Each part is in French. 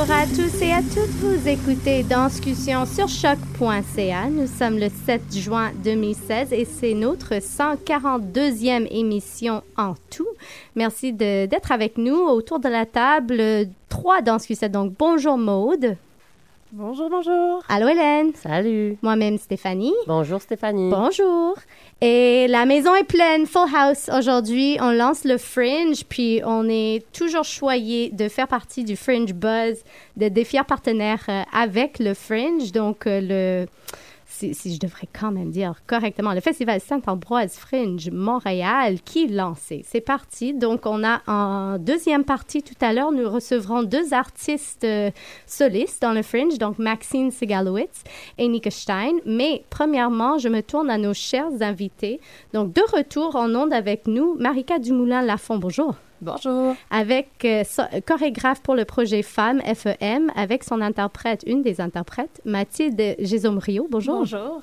Bonjour à tous et à toutes, vous écoutez Danscussion sur choc.ca. Nous sommes le 7 juin 2016 et c'est notre 142e émission en tout. Merci d'être avec nous autour de la table. Trois Danscusettes, donc bonjour Maude. Bonjour, bonjour. Allô Hélène. Salut. Moi-même Stéphanie. Bonjour Stéphanie. Bonjour. Et la maison est pleine, full house. Aujourd'hui, on lance le Fringe, puis on est toujours choyé de faire partie du Fringe Buzz, de des fiers partenaires euh, avec le Fringe. Donc, euh, le, si, je devrais quand même dire correctement, le Festival Saint-Ambroise Fringe Montréal qui lancé. C'est parti. Donc, on a en deuxième partie tout à l'heure, nous recevrons deux artistes euh, solistes dans le Fringe, donc Maxine Sigalowitz et Nika Stein. Mais premièrement, je me tourne à nos chers invités. Donc, de retour en onde avec nous, Marika Dumoulin-Lafont. Bonjour. Bonjour. Avec euh, so- chorégraphe pour le projet Femmes FEM, avec son interprète, une des interprètes, Mathilde Gésom-Rio. Bonjour. Bonjour.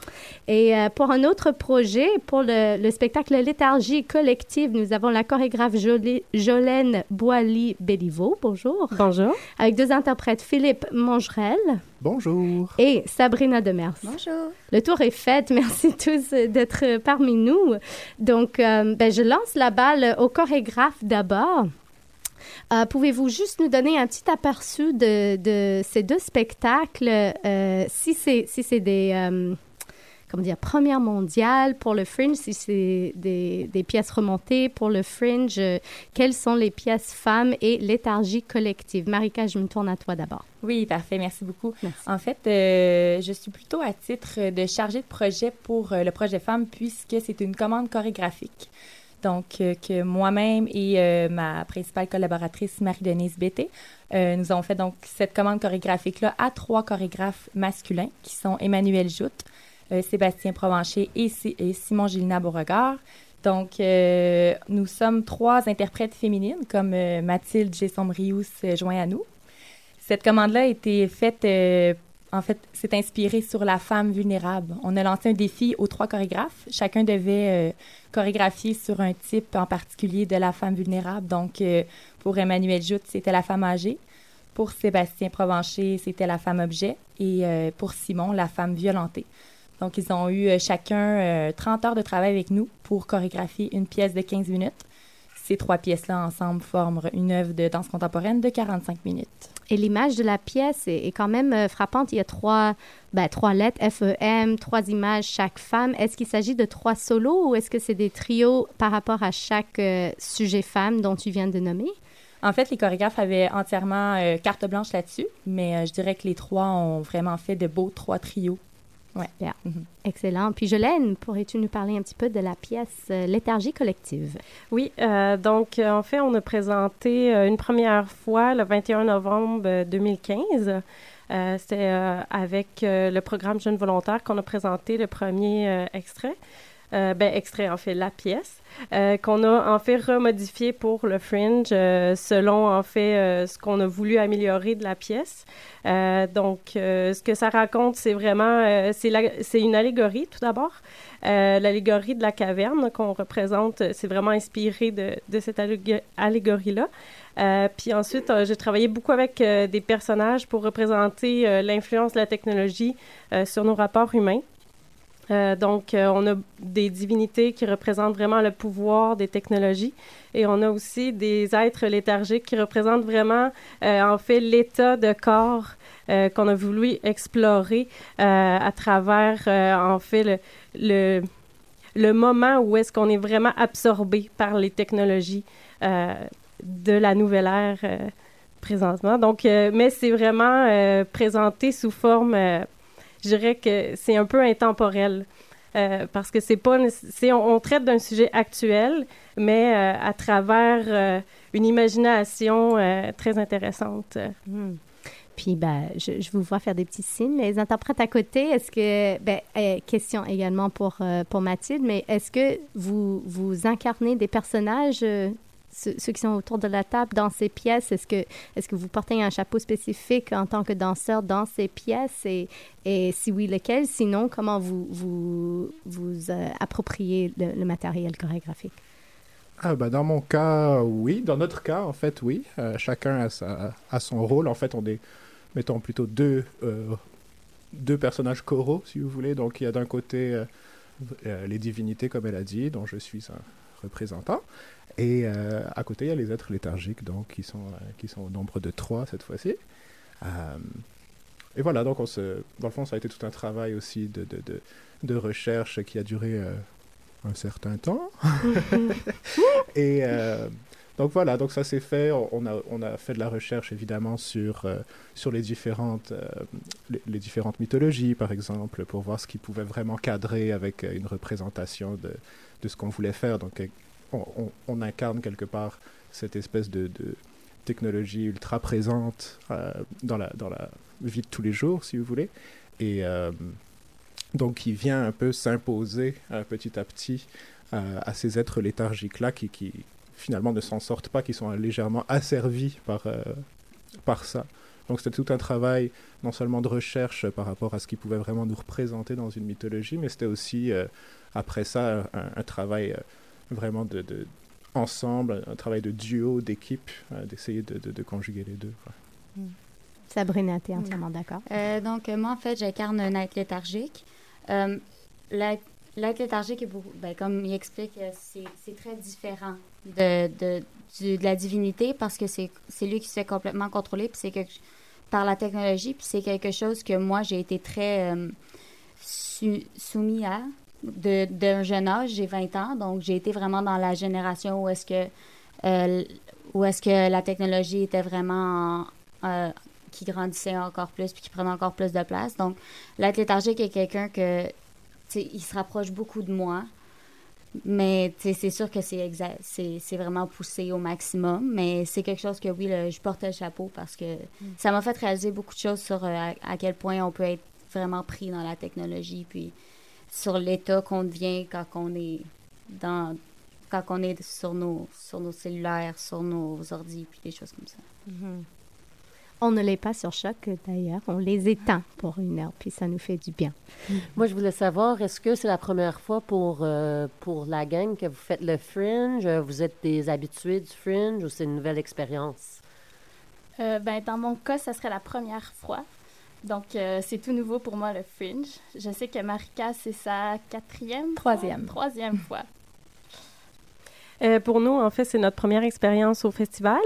Et euh, pour un autre projet, pour le, le spectacle Léthargie collective, nous avons la chorégraphe Jolé- Jolène Boily-Béliveau. Bonjour. Bonjour. Avec deux interprètes, Philippe Mongerel Bonjour. et Sabrina Demers. Bonjour. Le tour est fait. Merci tous euh, d'être euh, parmi nous. Donc, euh, ben, je lance la balle au chorégraphe d'abord. Pouvez-vous juste nous donner un petit aperçu de, ces deux spectacles, si c'est des comment dire premières mondiales pour le Fringe, si c'est des, des pièces remontées pour le Fringe, euh, quelles sont les pièces femmes et léthargie collective? Marika, je me tourne à toi d'abord. Oui, parfait. Merci beaucoup. Merci. En fait, euh, je suis plutôt à titre de chargée de projet pour euh, le projet Femmes puisque c'est une commande chorégraphique. Donc, euh, que moi-même et euh, ma principale collaboratrice, Marie-Denise Bété, euh, nous avons fait donc cette commande chorégraphique-là à trois chorégraphes masculins qui sont Emmanuel Joute, Sébastien Provencher et, Si- et Simon Gilina Beauregard. Donc, euh, nous sommes trois interprètes féminines, comme euh, Mathilde Gessom-Rious se joint à nous. Cette commande-là a été faite, euh, en fait, c'est inspiré sur la femme vulnérable. On a lancé un défi aux trois chorégraphes. Chacun devait euh, chorégraphier sur un type en particulier de la femme vulnérable. Donc, euh, pour Emmanuel Joute, c'était la femme âgée. Pour Sébastien Provencher, c'était la femme objet. Et euh, pour Simon, la femme violentée. Donc, ils ont eu euh, chacun euh, 30 heures de travail avec nous pour chorégraphier une pièce de 15 minutes. Ces trois pièces-là ensemble forment une œuvre de danse contemporaine de 45 minutes. Et l'image de la pièce est, est quand même euh, frappante. Il y a trois, ben, trois lettres, FEM, trois images, chaque femme. Est-ce qu'il s'agit de trois solos ou est-ce que c'est des trios par rapport à chaque euh, sujet femme dont tu viens de nommer? En fait, les chorégraphes avaient entièrement euh, carte blanche là-dessus, mais euh, je dirais que les trois ont vraiment fait de beaux trois trios. Ouais. Mhm. Excellent. Puis Jolène, pourrais-tu nous parler un petit peu de la pièce euh, Léthargie collective? Oui, euh, donc euh, en fait, on a présenté euh, une première fois le 21 novembre euh, 2015. Euh, C'était euh, avec euh, le programme Jeunes volontaires qu'on a présenté le premier euh, extrait. Euh, ben, extrait, en fait, la pièce, euh, qu'on a en fait remodifié pour le Fringe euh, selon en fait euh, ce qu'on a voulu améliorer de la pièce. Donc, ce que ça raconte, c'est vraiment, c'est c'est une allégorie tout d'abord. L'allégorie de la caverne qu'on représente, c'est vraiment inspiré de, cette allég- allégorie-là. Puis ensuite, j'ai travaillé beaucoup avec des personnages pour représenter l'influence de la technologie sur nos rapports humains. Euh, donc, euh, on a des divinités qui représentent vraiment le pouvoir des technologies et on a aussi des êtres léthargiques qui représentent vraiment, euh, en fait, l'état de corps qu'on a voulu explorer à travers, en fait, le, le, le moment où est-ce qu'on est vraiment absorbé par les technologies de la nouvelle ère présentement. Donc, mais c'est vraiment présenté sous forme, je dirais que c'est un peu intemporel. euh, parce que c'est pas, on, traite d'un sujet actuel, mais euh, à travers euh, une imagination très intéressante. Hmm. Puis, ben, je, vous vois faire des petits signes. Les interprètes à côté, est-ce que, ben, question également pour, pour Mathilde, mais est-ce que vous, vous incarnez des personnages, ceux, qui sont autour de la table dans ces pièces? Est-ce que, est-ce que vous portez un chapeau spécifique en tant que danseur dans ces pièces? Et, et si oui, lequel? Sinon, comment vous vous, vous euh, appropriez le, matériel chorégraphique? Ah, bah, dans mon cas, oui. Dans notre cas, en fait, oui. Euh, chacun a, sa, a son rôle. En fait, on est, mettons, plutôt deux, euh, deux personnages choraux, si vous voulez. Donc, il y a d'un côté les divinités, comme elle a dit, dont je suis un représentant. Et euh, à côté, il y a les êtres léthargiques, donc, qui sont, euh, qui sont au nombre de trois cette fois-ci. Euh, et voilà, donc, on se, dans le fond, ça a été tout un travail aussi de, de, de, de recherche qui a duré un certain temps. Et euh, donc voilà, donc ça s'est fait. On a, on a fait de la recherche évidemment sur, euh, sur les, différentes, euh, les, les différentes mythologies, par exemple, pour voir ce qui pouvait vraiment cadrer avec une représentation de, de ce qu'on voulait faire. Donc on, incarne quelque part cette espèce de, technologie ultra présente euh, dans, la, dans la vie de tous les jours, si vous voulez. Et euh, donc qui vient un peu s'imposer euh, petit à petit à ces êtres léthargiques-là qui, finalement ne s'en sortent pas, qui sont légèrement asservis par, par ça. Donc c'était tout un travail non seulement de recherche par rapport à ce qui pouvait vraiment nous représenter dans une mythologie, mais c'était aussi après ça un, travail vraiment de, de ensemble, un travail de duo, d'équipe, euh, d'essayer de, de- de conjuguer les deux. quoi. Sabrina, tu es entièrement d'accord? Euh, donc, euh, moi, en fait, j'incarne un être léthargique. Euh, l'être l'être léthargique est beaucoup, ben, comme il explique, c'est c'est très différent de, de, du- de la divinité parce que c'est c'est lui qui se fait complètement contrôler puis c'est quelque- par la technologie, puis c'est quelque chose que moi, j'ai été très euh, su- soumis à d'un jeune âge. J'ai 20 ans, donc j'ai été vraiment dans la génération où est-ce que, euh, où est-ce que la technologie était vraiment en- euh, qui grandissait encore plus puis qui prenait encore plus de place. Donc, l'être léthargique est quelqu'un que, tu sais, il se rapproche beaucoup de moi. Mais c'est sûr que c'est c'est vraiment poussé au maximum. Mais c'est quelque chose que, oui, le- je portais le chapeau parce que ça m'a fait réaliser beaucoup de choses sur euh, à, à quel point on peut être vraiment pris dans la technologie, puis sur l'état qu'on devient quand on est dans quand on est sur nos sur nos cellulaires, sur nos ordi, puis des choses comme ça. Mhm. On ne l'est pas sur choc, d'ailleurs. On les éteint pour une heure, puis ça nous fait du bien. Moi, je voulais savoir, est-ce que c'est la première fois pour, euh, pour la gang que vous faites le Fringe? Vous êtes des habitués du Fringe ou c'est une nouvelle expérience? Euh, ben, dans mon cas, ça serait la première fois. Donc, euh, c'est tout nouveau pour moi, le Fringe. Je sais que Marika, c'est sa quatrième Troisième. fois? Troisième fois. Euh, pour nous, en fait, c'est notre première expérience au festival.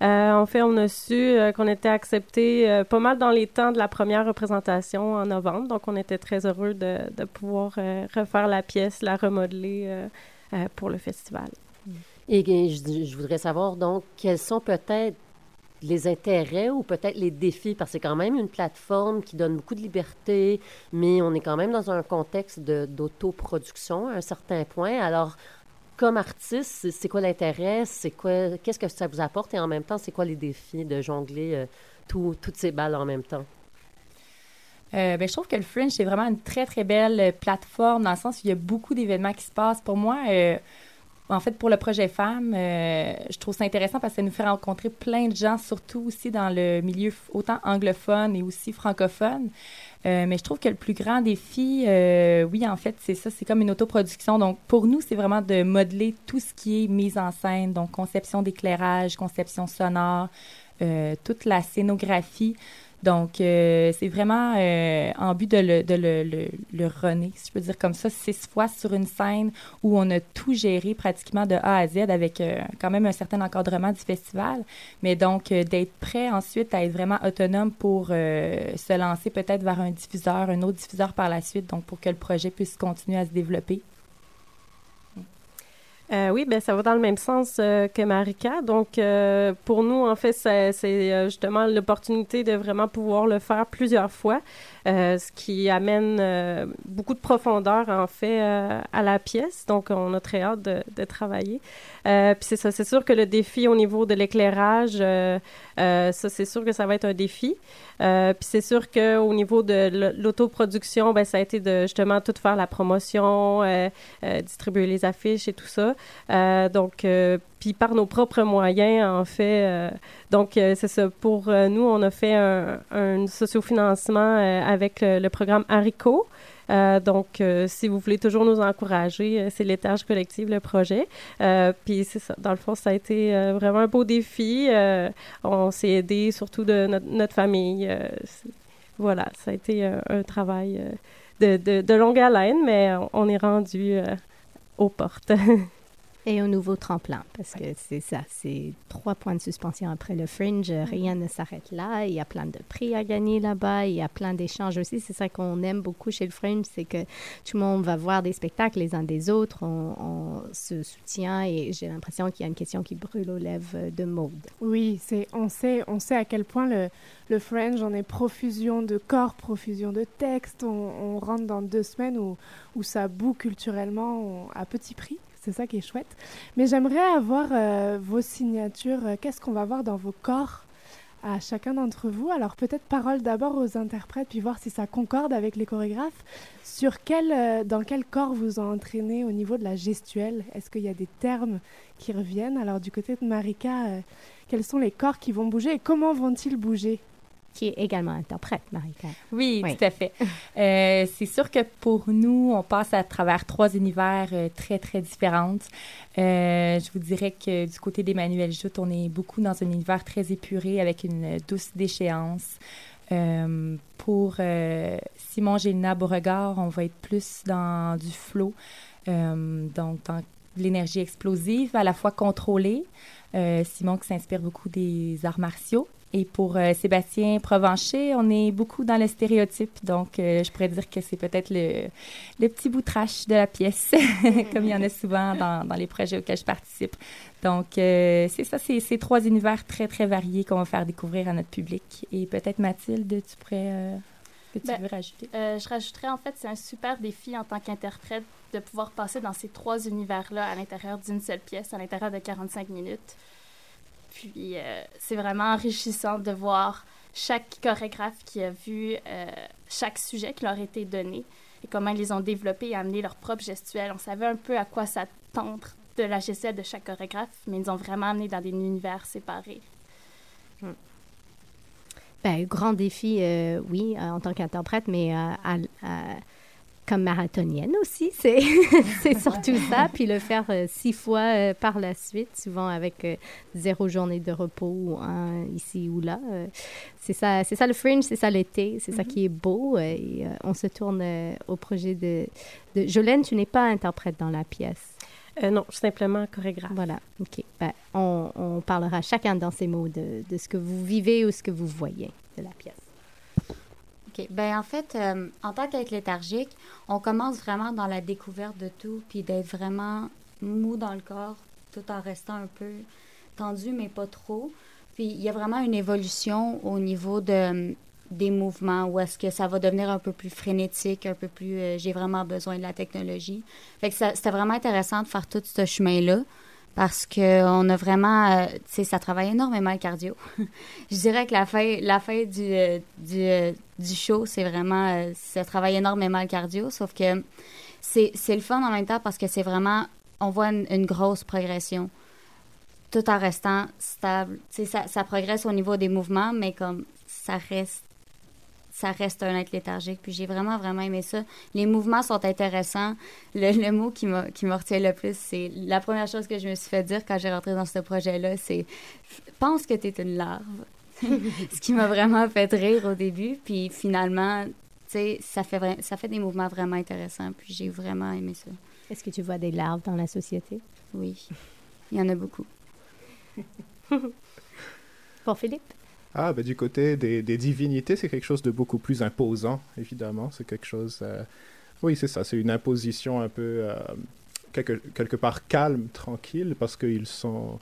Euh, en fait, on a su euh, qu'on était accepté euh, pas mal dans les temps de la première représentation en novembre. Donc, on était très heureux de, de pouvoir euh, refaire la pièce, la remodeler euh, euh, pour le festival. Et je, je voudrais savoir donc quels sont peut-être les intérêts ou peut-être les défis, parce que c'est quand même une plateforme qui donne beaucoup de liberté, mais on est quand même dans un contexte d'autoproduction à un certain point. Alors, comme artiste, c'est quoi l'intérêt? C'est quoi, qu'est-ce que ça vous apporte? Et en même temps, c'est quoi les défis de jongler euh, toutes ces balles en même temps? Euh, ben, je trouve que le Fringe, c'est vraiment une très, très belle plateforme dans le sens où il y a beaucoup d'événements qui se passent. Pour moi, euh, en fait, pour le projet Femmes, euh, je trouve ça intéressant parce que ça nous fait rencontrer plein de gens, surtout aussi dans le milieu autant anglophone et aussi francophone. Euh, mais je trouve que le plus grand défi, euh, oui, en fait, c'est ça, c'est comme une autoproduction. Donc, pour nous, c'est vraiment de modeler tout ce qui est mise en scène, donc conception d'éclairage, conception sonore, toute la scénographie. Donc, euh, c'est vraiment euh, en but de le, de le, le, le runner, si je peux dire comme ça, six fois sur une scène où on a tout géré pratiquement de A à Z avec euh, quand même un certain encadrement du festival. Mais donc, d'être prêt ensuite à être vraiment autonome pour se lancer peut-être vers un diffuseur, un autre diffuseur par la suite, donc pour que le projet puisse continuer à se développer. Euh, oui, ben ça va dans le même sens euh, que Marika. Donc, euh, pour nous, en fait, c'est justement l'opportunité de vraiment pouvoir le faire plusieurs fois, ce qui amène beaucoup de profondeur, en fait, à la pièce. Donc, on a très hâte de, de travailler. puis c'est ça, c'est sûr que le défi au niveau de l'éclairage, ça, c'est sûr que ça va être un défi. puis c'est sûr qu'au niveau de l'autoproduction, ben ça a été de justement tout faire la promotion, distribuer les affiches et tout ça. Euh, donc, euh, puis par nos propres moyens, en fait. Euh, donc, c'est ça. Pour nous, on a fait un, un sociofinancement avec le, programme Haricot. donc, si vous voulez toujours nous encourager, c'est l'étage collectif, le projet. puis c'est ça. Dans le fond, ça a été vraiment un beau défi. on s'est aidé surtout de notre, famille. voilà, ça a été un travail de, longue haleine, mais on est rendu aux portes. Et un nouveau tremplin, parce que c'est ça, c'est trois points de suspension après le Fringe. Mm-hmm. Rien ne s'arrête là. Il y a plein de prix à gagner là-bas. Il y a plein d'échanges aussi. C'est ça qu'on aime beaucoup chez le Fringe, c'est que tout le monde va voir des spectacles les uns des autres. On, se soutient et j'ai l'impression qu'il y a une question qui brûle aux lèvres de Maude. Oui, c'est, on, sait, on sait à quel point le, le Fringe, on est profusion de corps, profusion de textes. On, rentre dans deux semaines où, où ça boue culturellement à petit prix c'est ça qui est chouette. Mais j'aimerais avoir euh, vos signatures. Euh, qu'est-ce qu'on va voir dans vos corps à chacun d'entre vous? Alors peut-être parole d'abord aux interprètes, puis voir si ça concorde avec les chorégraphes. Sur quel, euh, dans quel corps vous entraînez au niveau de la gestuelle? Est-ce qu'il y a des termes qui reviennent? Alors du côté de Marika, quels sont les corps qui vont bouger et comment vont-ils bouger? Qui est également interprète, Marika. Oui, tout à fait. Euh, c'est sûr que pour nous, on passe à travers trois univers euh, très, très différents. Euh, je vous dirais que du côté d'Emmanuel Joute, on est beaucoup dans un univers très épuré avec une douce déchéance. pour Simon Gélina Beauregard, on va être plus dans du flow, donc dans l'énergie explosive, à la fois contrôlée. Simon qui s'inspire beaucoup des arts martiaux. Et pour euh, Sébastien Provencher, on est beaucoup dans le stéréotype. Donc, euh, je pourrais dire que c'est peut-être le, le, petit bout trash de la pièce, comme il y en a souvent dans, dans les projets auxquels je participe. Donc, euh, c'est ça, c'est ces trois univers très, très variés qu'on va faire découvrir à notre public. Et peut-être, Mathilde, tu pourrais... que tu ben, veux rajouter? je rajouterais, en fait, c'est un super défi en tant qu'interprète de pouvoir passer dans ces trois univers-là à l'intérieur d'une seule pièce, à l'intérieur de 45 minutes. Puis euh, c'est vraiment enrichissant de voir chaque chorégraphe qui a vu euh, chaque sujet qui leur a été donné et comment ils les ont développés et amené leur propre gestuelle. On savait un peu à quoi s'attendre de la gestuelle de chaque chorégraphe, mais ils ont vraiment amené dans des univers séparés. Hmm. Ben, grand défi, euh, oui, en tant qu'interprète, mais à, comme marathonienne aussi, c'est, c'est surtout ça. Puis le faire euh, six fois euh, par la suite, souvent avec euh, zéro journée de repos ou un ici ou là. c'est ça, c'est ça le fringe, c'est ça l'été, c'est ça mm-hmm. qui est beau. et on se tourne au projet de, de... Jolène, tu n'es pas interprète dans la pièce. non, simplement chorégraphe. Voilà, OK. Ben, on, on, parlera chacun dans ces mots de, de ce que vous vivez ou ce que vous voyez de la pièce. Ben en fait, euh, en tant qu'être léthargique, on commence vraiment dans la découverte de tout, puis d'être vraiment mou dans le corps, tout en restant un peu tendu, mais pas trop. Puis il y a vraiment une évolution au niveau de, des mouvements où est-ce que ça va devenir un peu plus frénétique, un peu plus euh, j'ai vraiment besoin de la technologie. Fait que c'était vraiment intéressant de faire tout ce chemin-là parce qu'on a vraiment, euh, tu sais, ça travaille énormément le cardio. Je dirais que la fin, la fin du, euh, du, du, show, c'est vraiment, ça travaille énormément le cardio, sauf que c'est le fun en même temps parce que c'est vraiment, on voit une, grosse progression tout en restant stable. Tu sais, ça, ça progresse au niveau des mouvements, mais comme ça reste ça reste un être léthargique. Puis j'ai vraiment, vraiment aimé ça. Les mouvements sont intéressants. Le, mot qui m'a, qui retient le plus, c'est la première chose que je me suis fait dire quand j'ai rentré dans ce projet-là, c'est pense que tu es une larve. ce qui m'a vraiment fait rire au début. Puis finalement, tu sais, ça fait, ça fait des mouvements vraiment intéressants. Puis j'ai vraiment aimé ça. Est-ce que tu vois des larves dans la société? Oui, il y en a beaucoup. Pour Philippe? Ah, ben, du côté des, divinités, c'est quelque chose de beaucoup plus imposant, évidemment. C'est quelque chose. Euh, oui, c'est ça. C'est une imposition un peu. Euh, quelque, quelque, part calme, tranquille, parce qu'ils sont,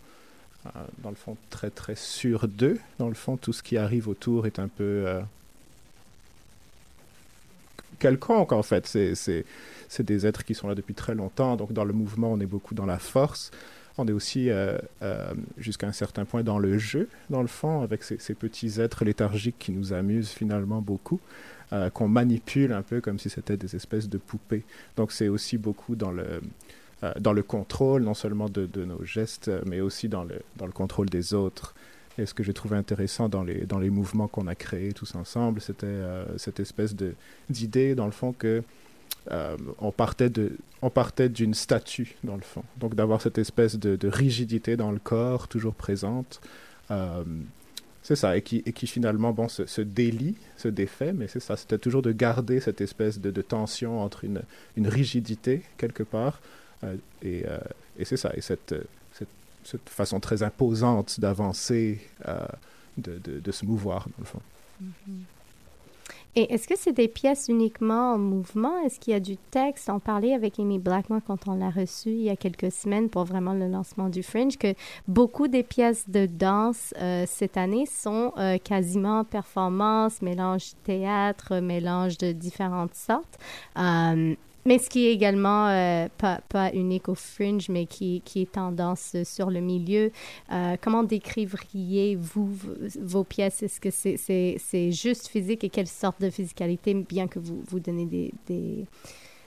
euh, dans le fond, très, très sûrs d'eux. Dans le fond, tout ce qui arrive autour est un peu. quelconque, en fait. C'est des êtres qui sont là depuis très longtemps. Donc, dans le mouvement, on est beaucoup dans la force. On est aussi euh, euh, jusqu'à un certain point dans le jeu, dans le fond, avec ces, petits êtres léthargiques qui nous amusent finalement beaucoup, euh, qu'on manipule un peu comme si c'était des espèces de poupées. Donc c'est aussi beaucoup dans le, dans le contrôle, non seulement de, nos gestes, mais aussi dans le, dans le contrôle des autres. Et ce que j'ai trouvé intéressant dans les, dans les mouvements qu'on a créés tous ensemble, c'était cette espèce d'idée, dans le fond, que euh, on partait de, on partait d'une statue dans le fond. Donc d'avoir cette espèce de, rigidité dans le corps toujours présente. Euh, c'est ça, et qui, et qui finalement bon, se, délie, se défait, mais c'est ça, c'était toujours de garder cette espèce de, tension entre une, une, rigidité quelque part, euh, et, et c'est ça, et cette, cette, façon très imposante d'avancer, de, de, se mouvoir dans le fond. Mm-hmm. Et est-ce que c'est des pièces uniquement en mouvement? Est-ce qu'il y a du texte? On parlait avec Amy Blackman quand on l'a reçu il y a quelques semaines pour vraiment le lancement du Fringe, que beaucoup des pièces de danse euh, cette année sont euh, quasiment performance, mélange théâtre, mélange de différentes sortes. Euh, mais ce qui est également euh, pas, pas, unique au fringe, mais qui, qui est tendance sur le milieu. Euh, comment décriveriez-vous vos pièces? Est-ce que c'est c'est juste physique et quelle sorte de physicalité, bien que vous, vous donnez des, des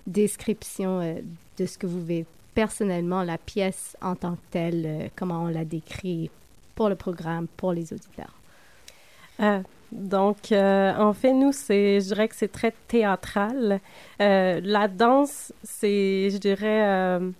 descriptions euh, de ce que vous vivez personnellement, la pièce en tant que telle, comment on la décrit pour le programme, pour les auditeurs? Donc, euh, en fait, nous, je dirais que c'est très théâtral. Euh, la danse, c'est, je dirais, euh,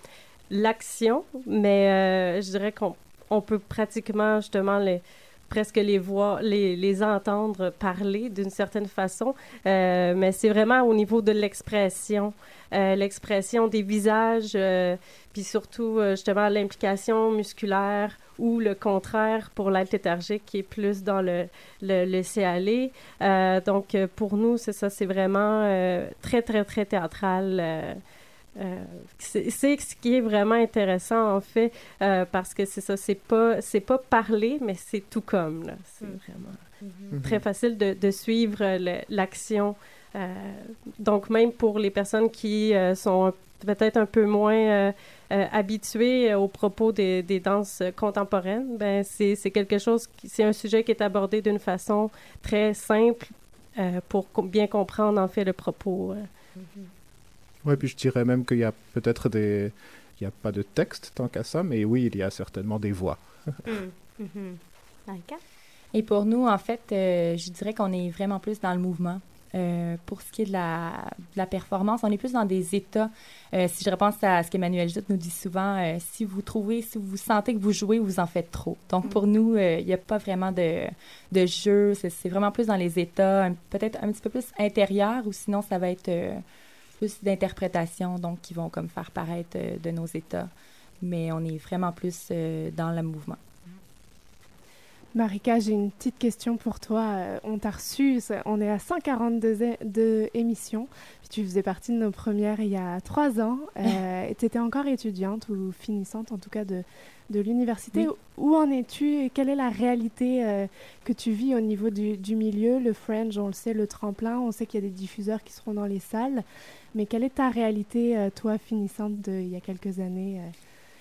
l'action, mais je dirais qu'on on peut pratiquement, justement, les, presque les voir, les, entendre parler d'une certaine façon, mais c'est vraiment au niveau de l'expression. L'expression des visages, puis surtout justement l'implication musculaire ou le contraire pour l'être léthargique qui est plus dans le, le laisser aller. donc pour nous, c'est ça, c'est vraiment très, très, très théâtral. c'est ce qui est vraiment intéressant en fait parce que c'est ça c'est pas c'est pas parler mais c'est tout comme c'est mm. vraiment mm-hmm. très facile de, de suivre l'action euh, donc, même pour les personnes qui euh, sont peut-être un peu moins euh, habituées aux propos des, des danses contemporaines, ben c'est quelque chose, c'est un sujet qui est abordé d'une façon très simple pour bien comprendre en fait le propos. Mm-hmm. Oui, puis je dirais même qu'il y a peut-être des... Il n'y a pas de texte tant qu'à ça, mais oui, il y a certainement des voix. Mm. Et pour nous, en fait, je dirais qu'on est vraiment plus dans le mouvement. Euh, pour ce qui est de la, la, performance, on est plus dans des états. Euh, si je repense à ce qu'Emmanuel Jut nous dit souvent, euh, si vous trouvez, si vous sentez que vous jouez, vous en faites trop. Donc, pour nous, il n'y a pas vraiment de, de jeu. C'est vraiment plus dans les états, peut-être un petit peu plus intérieur, ou sinon, ça va être plus d'interprétation, donc qui vont comme faire paraître de nos états. Mais on est vraiment plus dans le mouvement. Marika, j'ai une petite question pour toi. Euh, on t'a reçu, on est à 142 de émissions. tu faisais partie de nos premières il y a trois ans. Euh, tu étais encore étudiante ou finissante, en tout cas, de, de l'université. Où en es-tu Quelle est la réalité euh, que tu vis au niveau du, du, milieu? Le Fringe, on le sait, le tremplin, on sait qu'il y a des diffuseurs qui seront dans les salles. Mais quelle est ta réalité, euh, toi, finissante de, il y a quelques années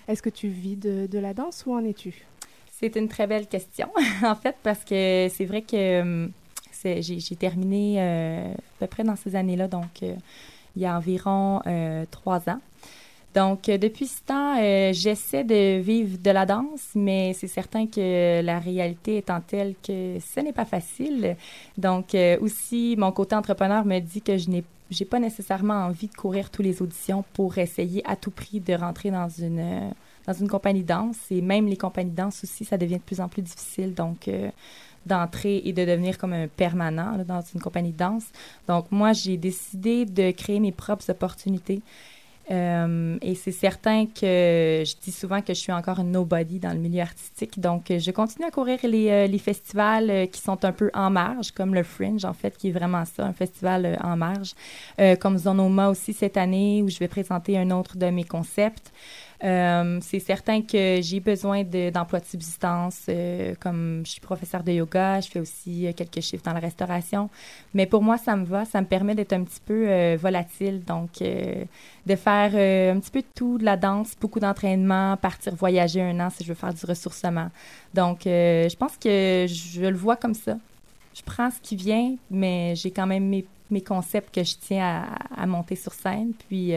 Est-ce que tu vis de, de la danse ou en es-tu? C'est une très belle question, en fait, parce que c'est vrai que hum, j'ai terminé euh, à peu près dans ces années-là, donc euh, il y a environ euh, trois ans. Donc, depuis ce temps, j'essaie de vivre de la danse, mais c'est certain que la réalité étant telle que ce n'est pas facile. Donc, aussi, mon côté entrepreneur me dit que je n'ai pas nécessairement envie de courir tous les auditions pour essayer à tout prix de rentrer dans une dans une compagnie danse. Et même les compagnies danse aussi, ça devient de plus en plus difficile. Donc, euh, d'entrer et de devenir comme un permanent dans une compagnie danse. Donc, moi, j'ai décidé de créer mes propres opportunités. Euh, et c'est certain que je dis souvent que je suis encore une nobody dans le milieu artistique. Donc, je continue à courir les, euh, les festivals qui sont un peu en marge, comme le Fringe, en fait, qui est vraiment ça, un festival en marge. comme Zonoma aussi cette année, où je vais présenter un autre de mes concepts. Euh, c'est certain que j'ai besoin d'emplois de, subsistance, euh, comme je suis professeur de yoga, je fais aussi euh, quelques chiffres dans la restauration. Mais pour moi, ça me va, ça me permet d'être un petit peu volatile, donc de faire un petit peu de tout, de la danse, beaucoup d'entraînement, partir voyager un an si je veux faire du ressourcement. Donc, je pense que je le vois comme ça. Je prends ce qui vient, mais j'ai quand même mes, mes, concepts que je tiens à, à monter sur scène. Puis,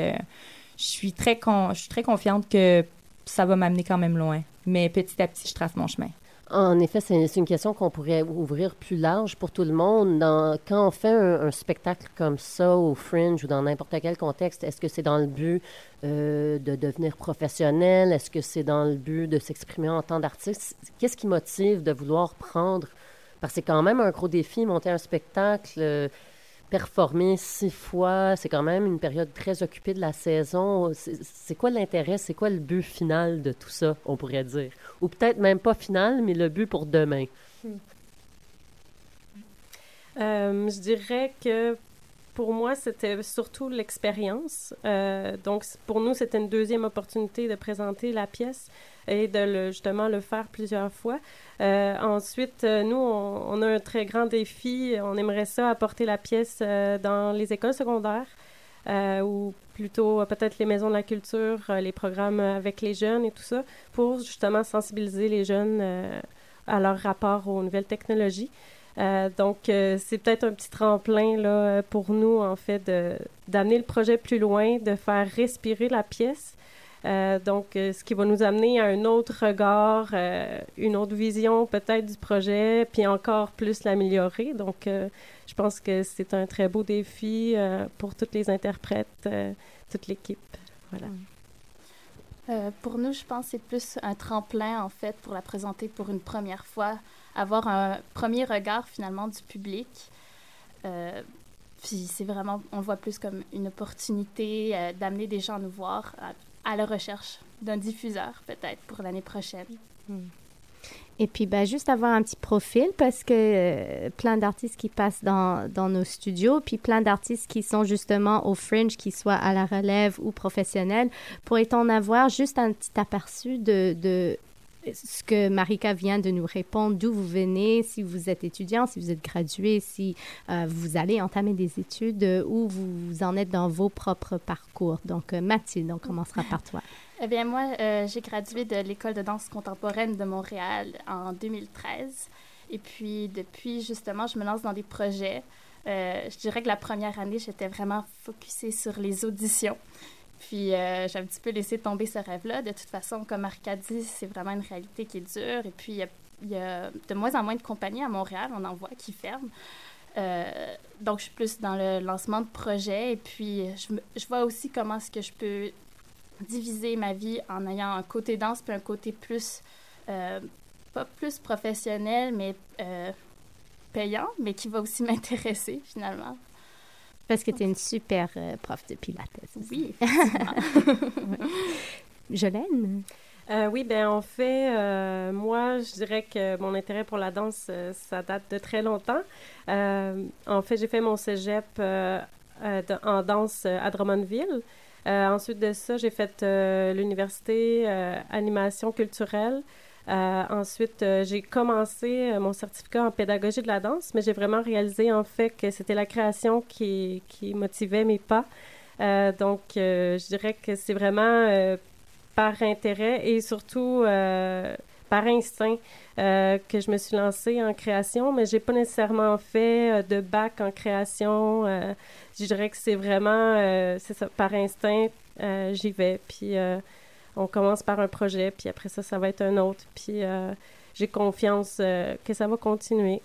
je suis très, je suis très confiante que ça va m'amener quand même loin. Mais petit à petit, je trace mon chemin. En effet, c'est une question qu'on pourrait ouvrir plus large pour tout le monde. quand on fait un, spectacle comme ça au Fringe ou dans n'importe quel contexte, est-ce que c'est dans le but euh, de devenir professionnel? Est-ce que c'est dans le but de s'exprimer en tant d'artiste? Qu'est-ce qui motive de vouloir prendre... Parce que c'est quand même un gros défi, monter un spectacle. Euh, performer six fois, c'est quand même une période très occupée de la saison. C'est quoi l'intérêt, c'est quoi le but final de tout ça, on pourrait dire? Ou peut-être même pas final, mais le but pour demain. Hmm. Euh, je dirais que pour moi, c'était surtout l'expérience. Euh, donc, pour nous, c'était une deuxième opportunité de présenter la pièce et de le, justement le faire plusieurs fois. Euh, ensuite, euh, nous, on, a un très grand défi. On aimerait ça apporter la pièce euh, dans les écoles secondaires ou plutôt peut-être les maisons de la culture, les programmes avec les jeunes et tout ça, pour justement sensibiliser les jeunes à leur rapport aux nouvelles technologies. donc, c'est peut-être un petit tremplin là, pour nous, en fait, d'amener le projet plus loin, de faire respirer la pièce donc, euh, ce qui va nous amener à un autre regard, euh, une autre vision peut-être du projet, puis encore plus l'améliorer. Donc, je pense que c'est un très beau défi pour toutes les interprètes, toute l'équipe. Voilà. pour nous, je pense que c'est plus un tremplin, en fait, pour la présenter pour une première fois, avoir un premier regard, finalement, du public. puis c'est vraiment, on le voit plus comme une opportunité d'amener des gens à nous voir, la recherche d'un diffuseur, peut-être, pour l'année prochaine. Et puis, ben, juste avoir un petit profil parce que euh, plein d'artistes qui passent dans, nos studios, puis plein d'artistes qui sont justement au fringe, qui soient à la relève ou professionnels, pourrait-on avoir juste un petit aperçu de ce que Marika vient de nous répondre, d'où vous venez, si vous êtes étudiant, si vous êtes gradué, si euh, vous allez entamer des études, euh, où vous en êtes dans vos propres parcours. Donc, euh, Mathilde, on commencera par toi. Eh bien, moi, j'ai gradué de l'École de danse contemporaine de Montréal en 2013. Et puis, depuis, justement, je me lance dans des projets. je dirais que la première année, j'étais vraiment focusée sur les auditions. Puis euh, j'ai un petit peu laissé tomber ce rêve-là. De toute façon, comme Marc a dit, c'est vraiment une réalité qui est dure. Et puis il y, a de moins en moins de compagnies à Montréal, on en voit qui ferment. Euh, donc je suis plus dans le lancement de projets. Et puis je, je vois aussi comment est-ce que je peux diviser ma vie en ayant un côté danse puis un côté plus, euh, pas plus professionnel, mais payant, mais qui va aussi m'intéresser finalement. Parce que tu es une super euh, prof de Pilates. Oui, Jolène? Euh, oui, ben en fait, euh, moi, je dirais que mon intérêt pour la danse, euh, ça date de très longtemps. Euh, en fait, j'ai fait mon cégep euh, euh, de- en danse à Drummondville. Euh, ensuite de ça, j'ai fait euh, l'université euh, animation culturelle. Euh, ensuite, euh, j'ai commencé euh, mon certificat en pédagogie de la danse, mais j'ai vraiment réalisé en fait que c'était la création qui, qui motivait mes pas. Donc, je dirais que c'est vraiment par intérêt et surtout par instinct que je me suis lancée en création, mais j'ai pas nécessairement fait de bac en création. Je dirais que c'est vraiment, c'est ça, par instinct, j'y vais. Puis on commence par un projet, puis après ça, ça va être un autre. Puis euh, j'ai confiance euh, que ça va continuer.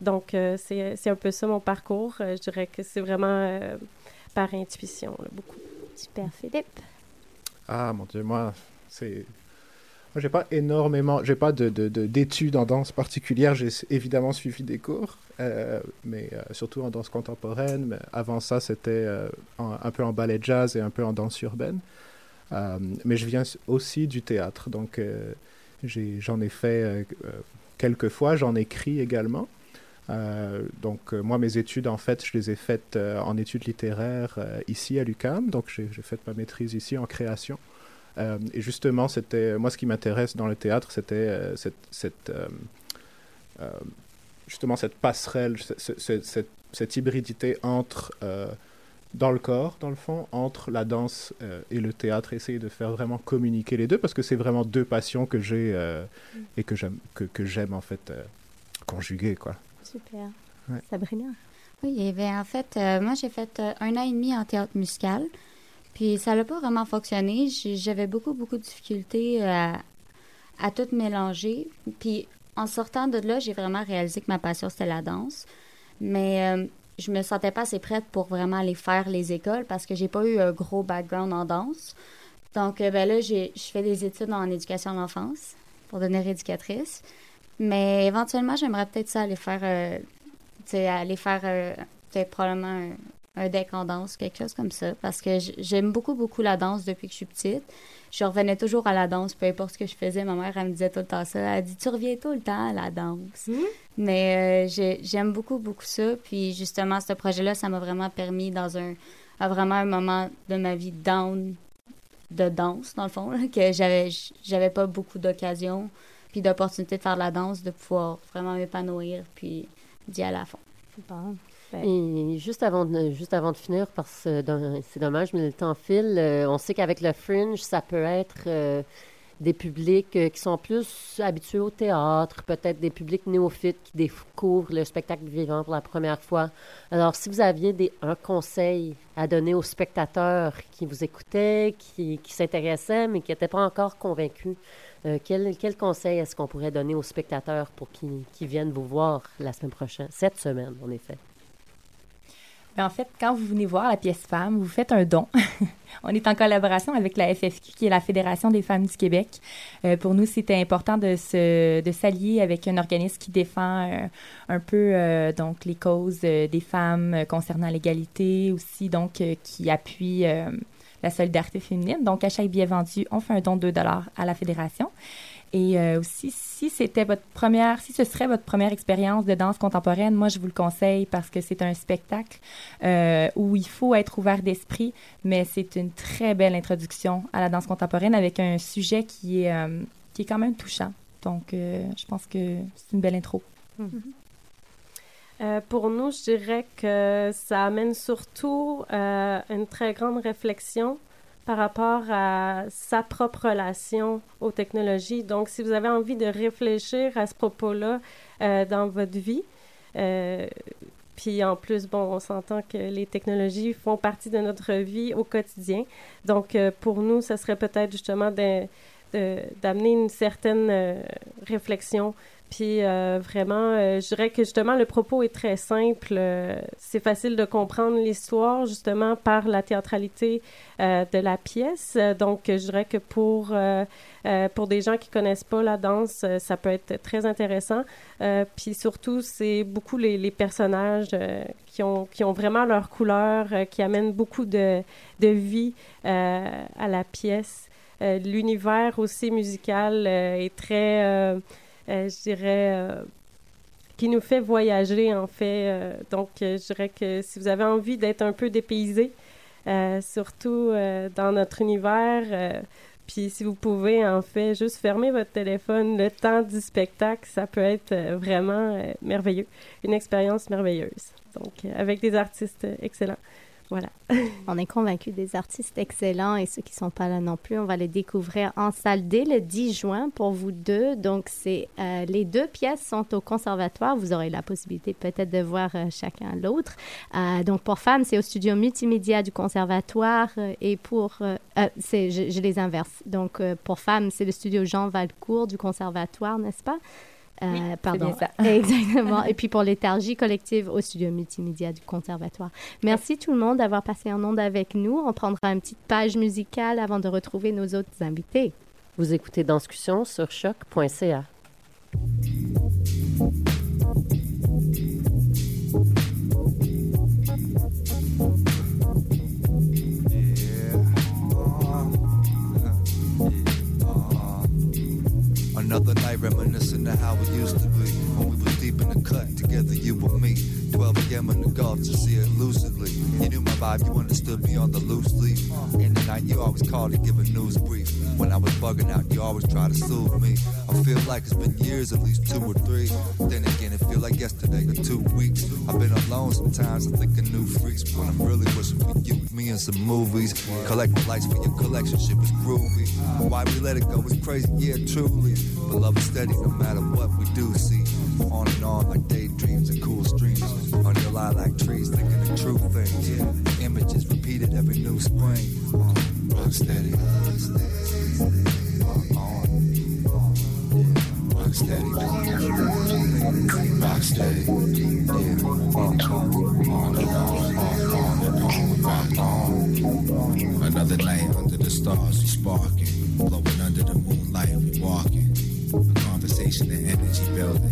Donc, euh, c'est c'est un peu ça mon parcours. Euh, je dirais que c'est vraiment euh, par intuition, là, beaucoup. Super, Philippe. Ah mon dieu, moi, c'est. Moi, j'ai pas énormément. J'ai pas de, de- de- d'études en danse particulière. J'ai évidemment suivi des cours, euh, mais euh, surtout en danse contemporaine. Mais avant ça, c'était euh, en- un peu en ballet jazz et un peu en danse urbaine. Euh, mais je viens aussi du théâtre, donc euh, j'en ai, fait euh, quelques fois. J'en écris également. Donc moi mes études en fait je les ai faites en études littéraires ici à l'UCAM donc j'ai fait ma maîtrise ici en création et justement c'était moi ce qui m'intéresse dans le théâtre c'était cette, justement cette passerelle ce- ce- ce- cette, hybridité entre dans le corps dans le fond entre la danse euh, et le théâtre essayer de faire vraiment communiquer les deux parce que c'est vraiment deux passions que j'ai euh, et que j'aime que, que j'aime en fait euh, conjuguer quoi Super. Ouais. Sabrina? Oui, eh bien, en fait, euh, moi, j'ai fait euh, un an et demi en théâtre musical. Puis ça n'a pas vraiment fonctionné. J'avais beaucoup, beaucoup de difficultés à, à tout mélanger. Puis en sortant de là, j'ai vraiment réalisé que ma passion, c'était la danse. Mais euh, je me sentais pas assez prête pour vraiment aller faire les écoles parce que j'ai pas eu un gros background en danse. Donc, euh, ben là, je fais des études en éducation de l'enfance pour devenir éducatrice. Mais éventuellement, j'aimerais peut-être ça aller faire, euh, aller faire euh, peut-être probablement un, deck en danse, quelque chose comme ça. Parce que j'aime beaucoup, beaucoup la danse depuis que je suis petite. Je revenais toujours à la danse, peu importe ce que je faisais. Ma mère, elle me disait tout le temps ça. Elle dit, tu reviens tout le temps à la danse. Mais euh, j'ai- j'aime beaucoup, beaucoup ça. Puis justement, ce projet-là, ça m'a vraiment permis dans un, à vraiment un moment de ma vie down de danse, dans le fond, là, que j'avais j'avais pas beaucoup d'occasions puis d'opportunités de faire de la danse, de pouvoir vraiment m'épanouir puis d'y aller à fond. Bon. Et juste avant, de, juste avant de finir, parce que dans- c'est dommage, mais le temps file, euh, on sait qu'avec le Fringe, ça peut être euh, des publics euh, qui sont plus habitués au théâtre, peut-être des publics néophytes qui découvrent le spectacle vivant pour la première fois. Alors, si vous aviez un conseil à donner aux spectateurs qui vous écoutaient, qui, s'intéressaient, mais qui n'étaient pas encore convaincus, euh, quel, quel conseil est-ce qu'on pourrait donner aux spectateurs pour qu'ils viennent vous voir la semaine prochaine, cette semaine, en effet? Ben, en fait, quand vous venez voir la pièce femme, vous faites un don. On est en collaboration avec la FFQ, qui est la Fédération des femmes du Québec. Euh, pour nous, c'était important de se de s'allier avec un organisme qui défend euh, un peu euh, donc les causes des femmes concernant l'égalité, aussi donc qui appuie la solidarité féminine. Donc, à chaque billet vendu, on fait un don de 2 dollars à la fédération. Et euh, aussi, si c'était votre première, si ce serait votre première expérience de danse contemporaine, moi je vous le conseille parce que c'est un spectacle euh, où il faut être ouvert d'esprit, mais c'est une très belle introduction à la danse contemporaine avec un sujet qui est euh, qui est quand même touchant. Donc, euh, je pense que c'est une belle intro. Euh, pour nous, je dirais que ça amène surtout euh, une très grande réflexion par rapport à sa propre relation aux technologies. Donc, si vous avez envie de réfléchir à ce propos-là euh, dans votre vie, euh, puis en plus, bon, on s'entend que les technologies font partie de notre vie au quotidien. Donc, euh, pour nous, ça serait peut-être justement d'amener une certaine réflexion puis euh, vraiment, euh, je dirais que justement le propos est très simple. Euh, c'est facile de comprendre l'histoire justement par la théâtralité de la pièce. Donc, je dirais que pour pour des gens qui connaissent pas la danse, ça peut être très intéressant. Puis surtout, c'est beaucoup les, personnages qui ont qui ont vraiment leur couleur, qui amènent beaucoup de de vie à la pièce. l'univers aussi musical est très, je dirais, euh, qui nous fait voyager en fait. Euh, donc, euh, je dirais que si vous avez envie d'être un peu dépaysé, euh, surtout euh, dans notre univers, euh, puis si vous pouvez en fait juste fermer votre téléphone le temps du spectacle, ça peut être euh, vraiment euh, merveilleux, une expérience merveilleuse. Donc, euh, avec des artistes euh, excellents. Voilà. On est convaincus des artistes excellents et ceux qui sont pas là non plus, on va les découvrir en salle dès le 10 juin pour vous deux. Donc, c'est euh, les deux pièces sont au conservatoire. Vous aurez la possibilité peut-être de voir euh, chacun l'autre. Euh, donc, pour femmes, c'est au studio multimédia du conservatoire et pour c'est je, je les inverse. Donc, pour femmes, c'est le studio Jean Valcourt du conservatoire, n'est-ce pas? Euh, Oui, pardon. ça. Exactement. Et puis pour l'éthargie collective au studio multimédia du Conservatoire. Merci tout le monde d'avoir passé en onde avec nous. On prendra une petite page musicale avant de retrouver nos autres invités. Vous écoutez Danscussion sur choc.ca. Another night reminiscing of how we used to be when we was deep in the cut together, you and me. 12 a.m. in the Gulf to see it lucidly. You knew my vibe, you understood me on the loose leaf. In the night, you always called to give a news brief. When I was bugging out, you always try to soothe me. I feel like it's been years, at least two or three. Then again, it feel like yesterday or two weeks. I've been alone sometimes, I think of new freaks. But when I'm really wishing for you, me and some movies. Collecting lights for your collection, shit was groovy. Why we let it go was crazy, yeah, truly. But love is steady no matter what we do see. On and on like daydreams and cool streams. On your lilac trees, thinking of true things. Yeah. Images repeated every new spring. Uh, rock steady. Rock steady. Rock steady. Yeah. On, on on, on, on on. On. Another night under the stars, we sparking. Blowing under the moonlight, we walking. A conversation and energy building.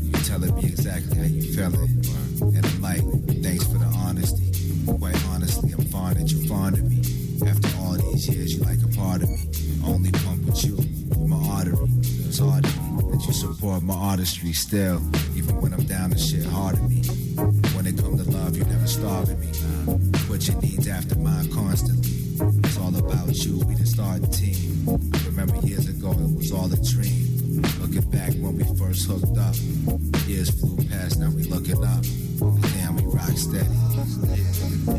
You telling me exactly how you feeling. And I'm like, thanks for the honesty. Quite honestly, I'm fond that you're fond of me. After all these years, you like a part of me. Only pump with you, my artery. It's hard that you support my artistry still. Even when I'm down and shit hard at me. When it come to love, you never starving me. Put your needs after mine constantly. It's all about you, we the starting team. I remember years ago, it was all a dream. Looking back when we first hooked up. Years flew past, now we looking up. Damn, we rock steady.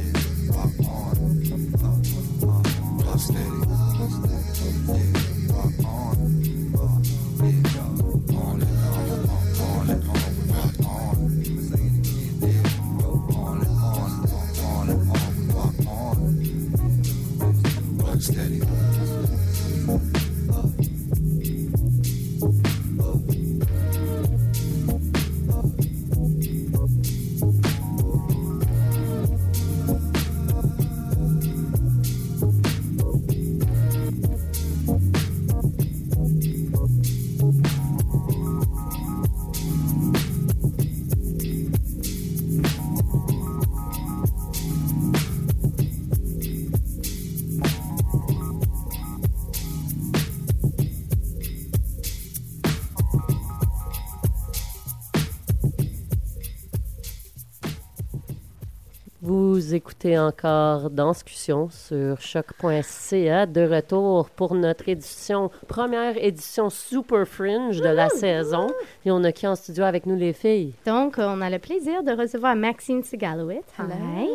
Vous écoutez encore Danscussion sur choc.ca de retour pour notre édition, première édition Super Fringe de la saison. Et on a qui en studio avec nous les filles? Donc, on a le plaisir de recevoir Maxine Segalowitz. Hi.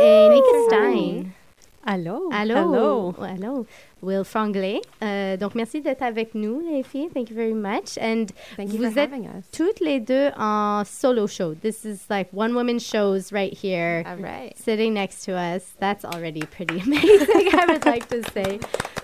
Et Nick Stein. Allô. Allô. Allô. Allô. Will Franglais. Euh, donc, merci d'être avec nous, les filles. Thank you very much. And Thank you vous for êtes having us. toutes les deux en solo show. This is like one woman shows right here. All right. Sitting next to us. That's already pretty amazing, I would like to say.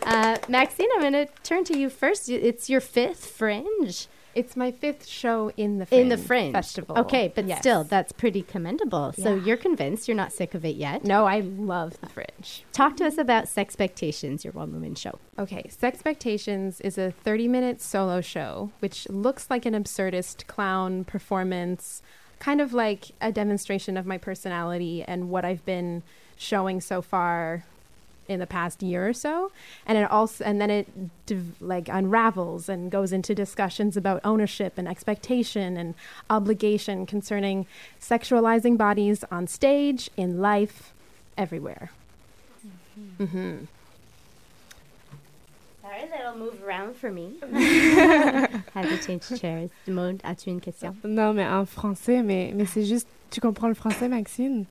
Uh, Maxine, I'm going to turn to you first. It's your fifth fringe. It's my fifth show in the Fringe, in the Fringe Festival. Okay, but Yes. still, that's pretty commendable. So you're convinced you're not sick of it yet. No, I love the Fringe. Talk to us about Sexpectations, your one woman show. Okay, Sexpectations is a 30 minute solo show, which looks like an absurdist clown performance, kind of like a demonstration of my personality and what I've been showing so far in the past year or so and it also and then it div- like unravels and goes into discussions about ownership and expectation and obligation concerning sexualizing bodies on stage in life everywhere mm-hmm. Sorry, that'll move around for me. Had to change chairs. Maud, as-tu une question? Non, mais en français, mais, mais c'est juste, tu comprends le français, Maxine?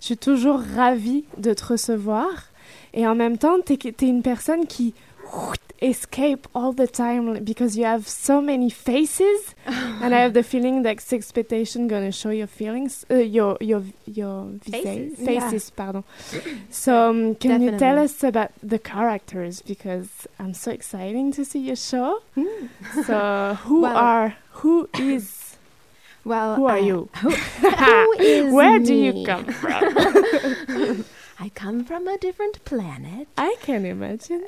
Je suis toujours ravie de te recevoir. Et en même temps, tu es, une personne qui escape all the time because you have so many faces. and I have the feeling that expectation gonna show your feelings, uh, your your your Faces. faces, Yeah. pardon. So um, can you tell us about the characters because I'm so exciting to see your show. so who Well- are who is well who are uh, you? who, who is Where do you come from? I come from a different planet. I can't imagine.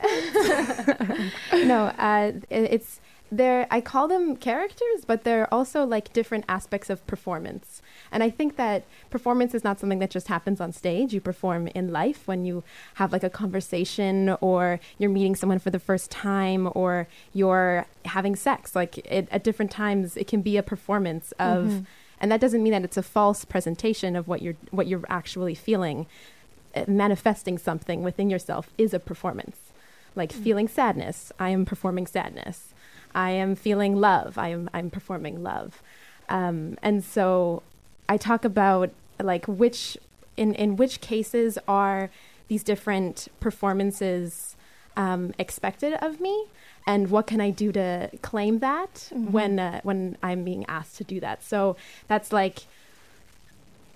no, uh, it's they're I call them characters, but they're also like different aspects of performance. And I think that performance is not something that just happens on stage. You perform in life when you have like a conversation or you're meeting someone for the first time or you're having sex. Like it, at different times, it can be a performance of, Mhm. and that doesn't mean that it's a false presentation of what you're what you're actually feeling. Manifesting something within yourself is a performance. Like feeling sadness i am performing sadness. I am feeling love i am i'm performing love. Um, and so i talk about like which in in which cases are these different performances um, expected of me and what can i do to claim that Mhm. when uh, when i'm being asked to do that. So that's like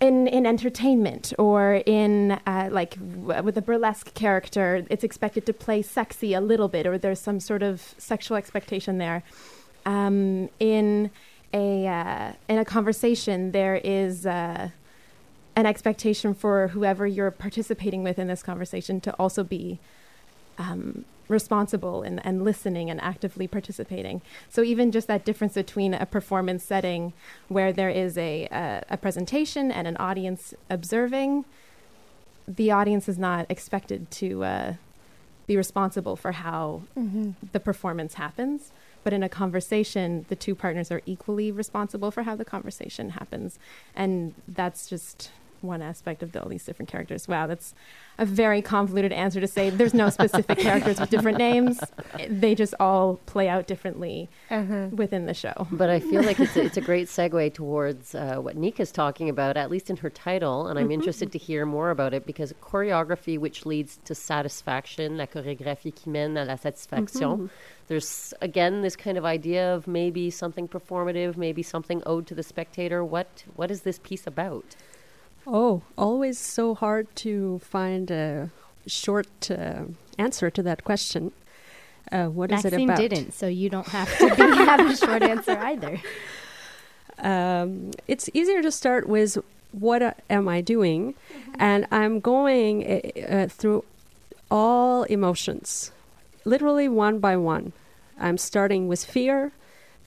in in entertainment or in uh, like w- with a burlesque character, it's expected to play sexy a little bit, or there's some sort of sexual expectation there. Um, in a uh, in a conversation, there is uh, an expectation for whoever you're participating with in this conversation to also be um, responsible and, and listening and actively participating. So even just that difference between a performance setting where there is a, a, a presentation and an audience observing, the audience is not expected to uh, be responsible for how Mhm. the performance happens. But in a conversation, the two partners are equally responsible for how the conversation happens. And that's just one aspect of the, all these different characters. Wow, that's a very convoluted answer to say there's no specific characters with different names. They just all play out differently Uh-huh. within the show. But I feel like it's a, it's a great segue towards uh, what Nika's talking about, at least in her title, and I'm Mhm. interested to hear more about it because choreography, which leads to satisfaction, la chorégraphie qui mène à la satisfaction. Mhm. There's again this kind of idea of maybe something performative, maybe something owed to the spectator. What what is this piece about? Oh, always so hard to find a short uh, answer to that question. Uh, what is it about? didn't, so you don't have to be, have a short answer either. Um, it's easier to start with what uh, am I doing, and I'm going uh, uh, through all emotions, literally one by one. I'm starting with fear,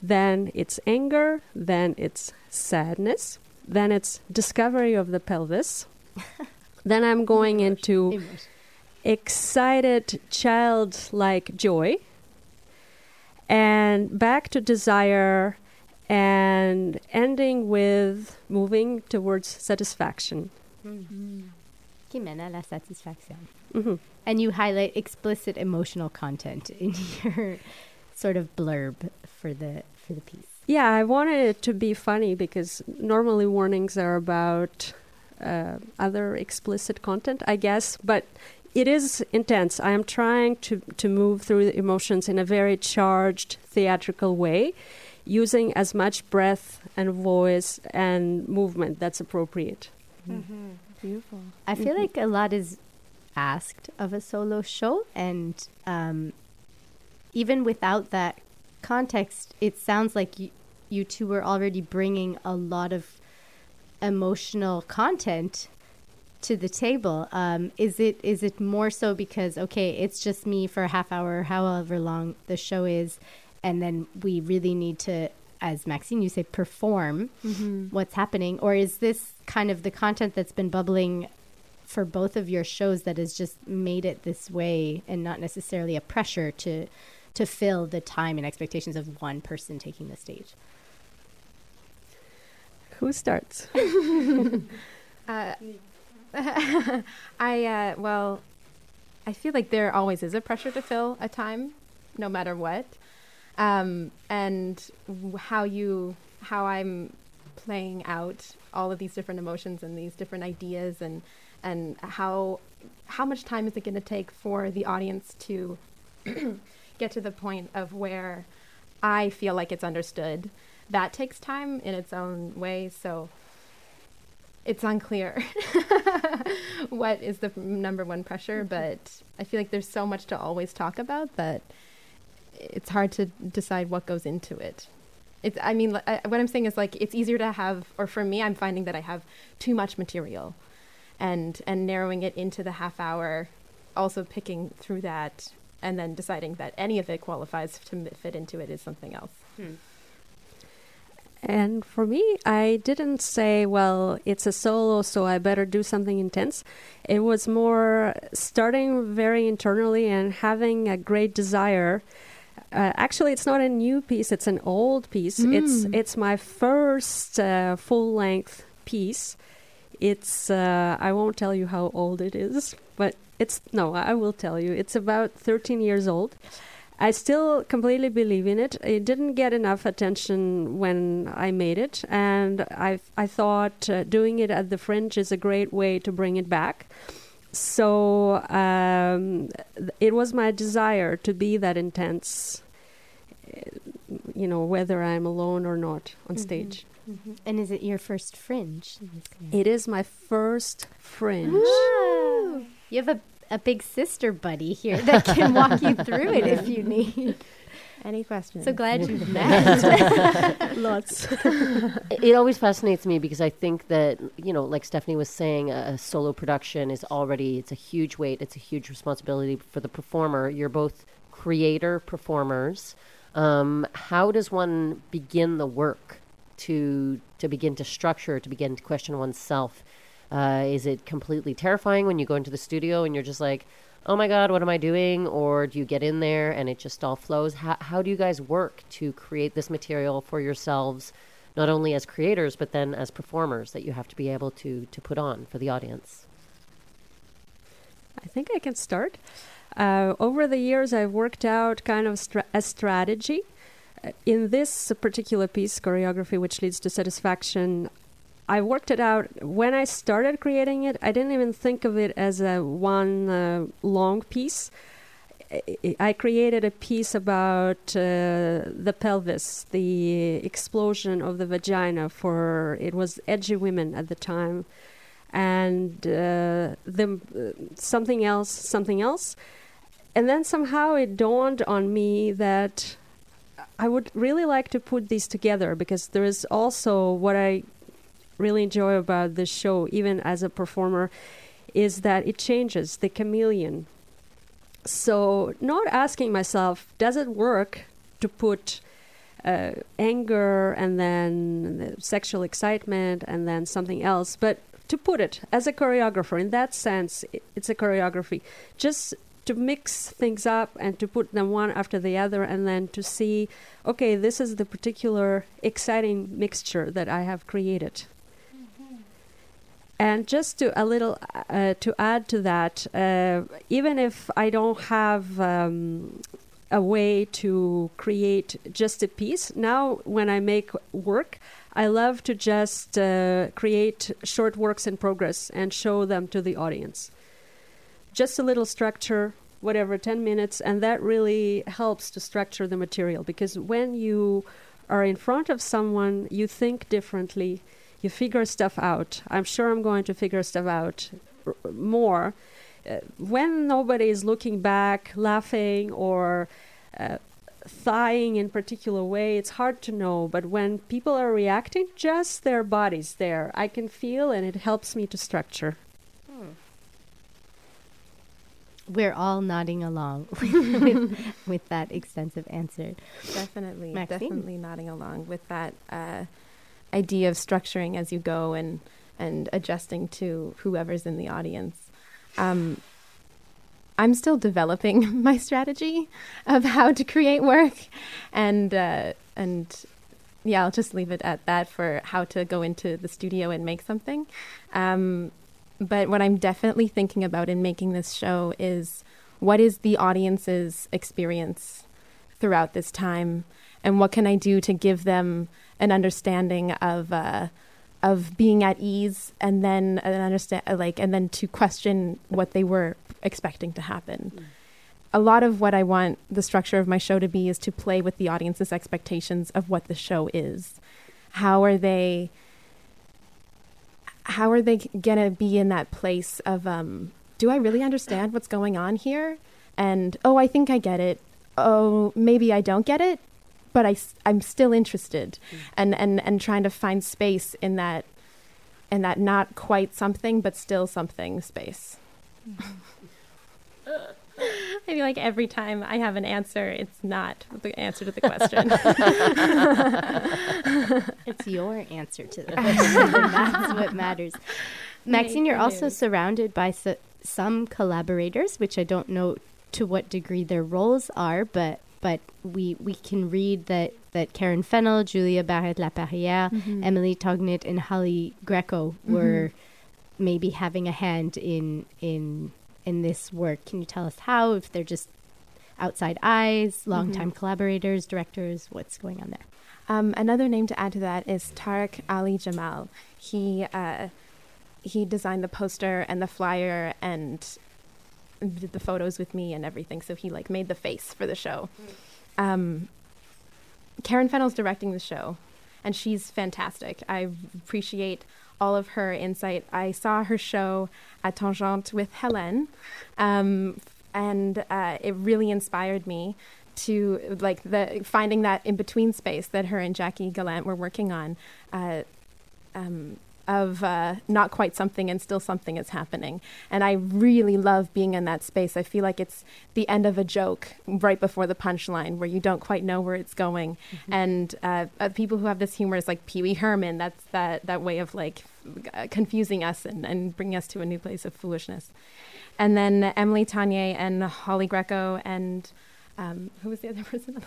then it's anger, then it's sadness, then it's discovery of the pelvis. then I'm going into excited childlike joy and back to desire and ending with moving towards satisfaction. Qui mène à la satisfaction. Mhm. And you highlight explicit emotional content in your sort of blurb for the for the piece. Yeah, I wanted it to be funny because normally warnings are about uh, other explicit content, I guess, but it is intense. I am trying to, to move through the emotions in a very charged theatrical way, using as much breath and voice and movement that's appropriate. Beautiful. I feel Mhm. like a lot is asked of a solo show, and um, even without that context, it sounds like you, you two were already bringing a lot of emotional content to the table. Um, is it is it more so because okay, it's just me for a half hour, however long the show is, and then we really need to, as Maxine, you say, perform Mhm. what's happening, or is this kind of the content that's been bubbling for both of your shows that has just made it this way and not necessarily a pressure to to fill the time and expectations of one person taking the stage? Who starts? Uh, I uh, well, I feel like there always is a pressure to fill a time, no matter what, um, and how you how I'm playing out all of these different emotions and these different ideas and and how how much time is it going to take for the audience to get to the point of where I feel like it's understood. That takes time in its own way. So it's unclear what is the number one pressure, mm-hmm. but I feel like there's so much to always talk about that it's hard to decide what goes into it. It's, I mean, I, what I'm saying is like it's easier to have, or for me, I'm finding that I have too much material, and and narrowing it into the half hour, also picking through that, and then deciding that any of it qualifies to fit into it is something else. Hmm. And for me, I didn't say, well, it's a solo, so I better do something intense. It was more starting very internally and having a great desire. Uh, actually, it's not a new piece; it's an old piece. It's Mm. it's my first uh, full length piece. It's uh, I won't tell you how old it is, but it's no, I will tell you. It's about 13 years old. I still completely believe in it. It didn't get enough attention when I made it, and I I thought uh, doing it at the Fringe is a great way to bring it back. So um, it was my desire to be that intense, you know, whether I'm alone or not on Mhm. stage. And is it your first fringe? It is my first Fringe. Woo! You have a, a big sister buddy here that can walk you through it if you need. Any questions? So glad you've met. Lots. it always fascinates me because I think that you know, like Stephanie was saying, a, a solo production is already it's a huge weight, it's a huge responsibility for the performer. You're both creator performers. Um, how does one begin the work to to begin to structure, to begin to question oneself? Uh, is it completely terrifying when you go into the studio and you're just like, oh my God, what am I doing? Or do you get in there and it just all flows? How, how do you guys work to create this material for yourselves, not only as creators, but then as performers that you have to be able to, to put on for the audience? I think I can start. Uh, over the years, I've worked out kind of stra- a strategy. Uh, in this particular piece, choreography, which leads to satisfaction, I worked it out. When I started creating it, I didn't even think of it as a one uh, long piece. I- created a piece about uh, the pelvis, the explosion of the vagina for it was edgy women at the time, and uh, the uh, something else, something else, and then somehow it dawned on me that I would really like to put these together because there is also what I really enjoy about this show, even as a performer, is that it changes the chameleon. So, not asking myself, does it work to put uh, anger and then the sexual excitement and then something else, but to put it as a choreographer, in that sense, it's a choreography. Just to mix things up and to put them one after the other and then to see, okay, this is the particular exciting mixture that I have created. And just to a little uh, to add to that, uh, even if I don't have um, a way to create just a piece, now when I make work, I love to just uh, create short works in progress and show them to the audience. Just a little structure, whatever, 10 minutes, and that really helps to structure the material because when you are in front of someone, you think differently you figure stuff out. I'm sure I'm going to figure stuff out r- more. Uh, when nobody is looking back, laughing, or uh, thighing in particular way, it's hard to know. But when people are reacting, just their bodies there, I can feel, and it helps me to structure. We're all nodding along with, with that extensive answer. Definitely, Maxine? definitely nodding along with that uh, idea of structuring as you go and and adjusting to whoever's in the audience. Um, I'm still developing my strategy of how to create work, and uh, and yeah, I'll just leave it at that for how to go into the studio and make something. Um, but what I'm definitely thinking about in making this show is what is the audience's experience throughout this time, and what can I do to give them an understanding of. Uh, of being at ease and then and understand like and then to question what they were expecting to happen. Mm. A lot of what I want the structure of my show to be is to play with the audience's expectations of what the show is. How are they how are they to be in that place of um do I really understand what's going on here? And oh, I think I get it. Oh, maybe I don't get it but I, I'm still interested mm. and, and, and trying to find space in that, in that not quite something, but still something space. I feel like every time I have an answer, it's not the answer to the question. it's your answer to the question, and that's what matters. Maxine, you're also surrounded by so, some collaborators, which I don't know to what degree their roles are, but but we we can read that that Karen Fennell, Julia Barrett Laperrière, mm-hmm. Emily Tognit, and Holly Greco mm-hmm. were maybe having a hand in in in this work. Can you tell us how? If they're just outside eyes, longtime mm-hmm. collaborators, directors, what's going on there? Um, another name to add to that is Tarek Ali Jamal. He uh, he designed the poster and the flyer and did the photos with me and everything. So he like made the face for the show. Mm. Um, Karen Fennell's directing the show, and she's fantastic. I appreciate all of her insight. I saw her show at Tangente with Helen, um, and uh, it really inspired me to like the finding that in between space that her and Jackie Gallant were working on. Uh, um, of uh, not quite something and still something is happening. And I really love being in that space. I feel like it's the end of a joke right before the punchline where you don't quite know where it's going. Mm-hmm. And uh, uh, people who have this humor is like Pee Wee Herman. That's that, that way of like uh, confusing us and, and bringing us to a new place of foolishness. And then Emily Tanier and Holly Greco and um, who was the other person?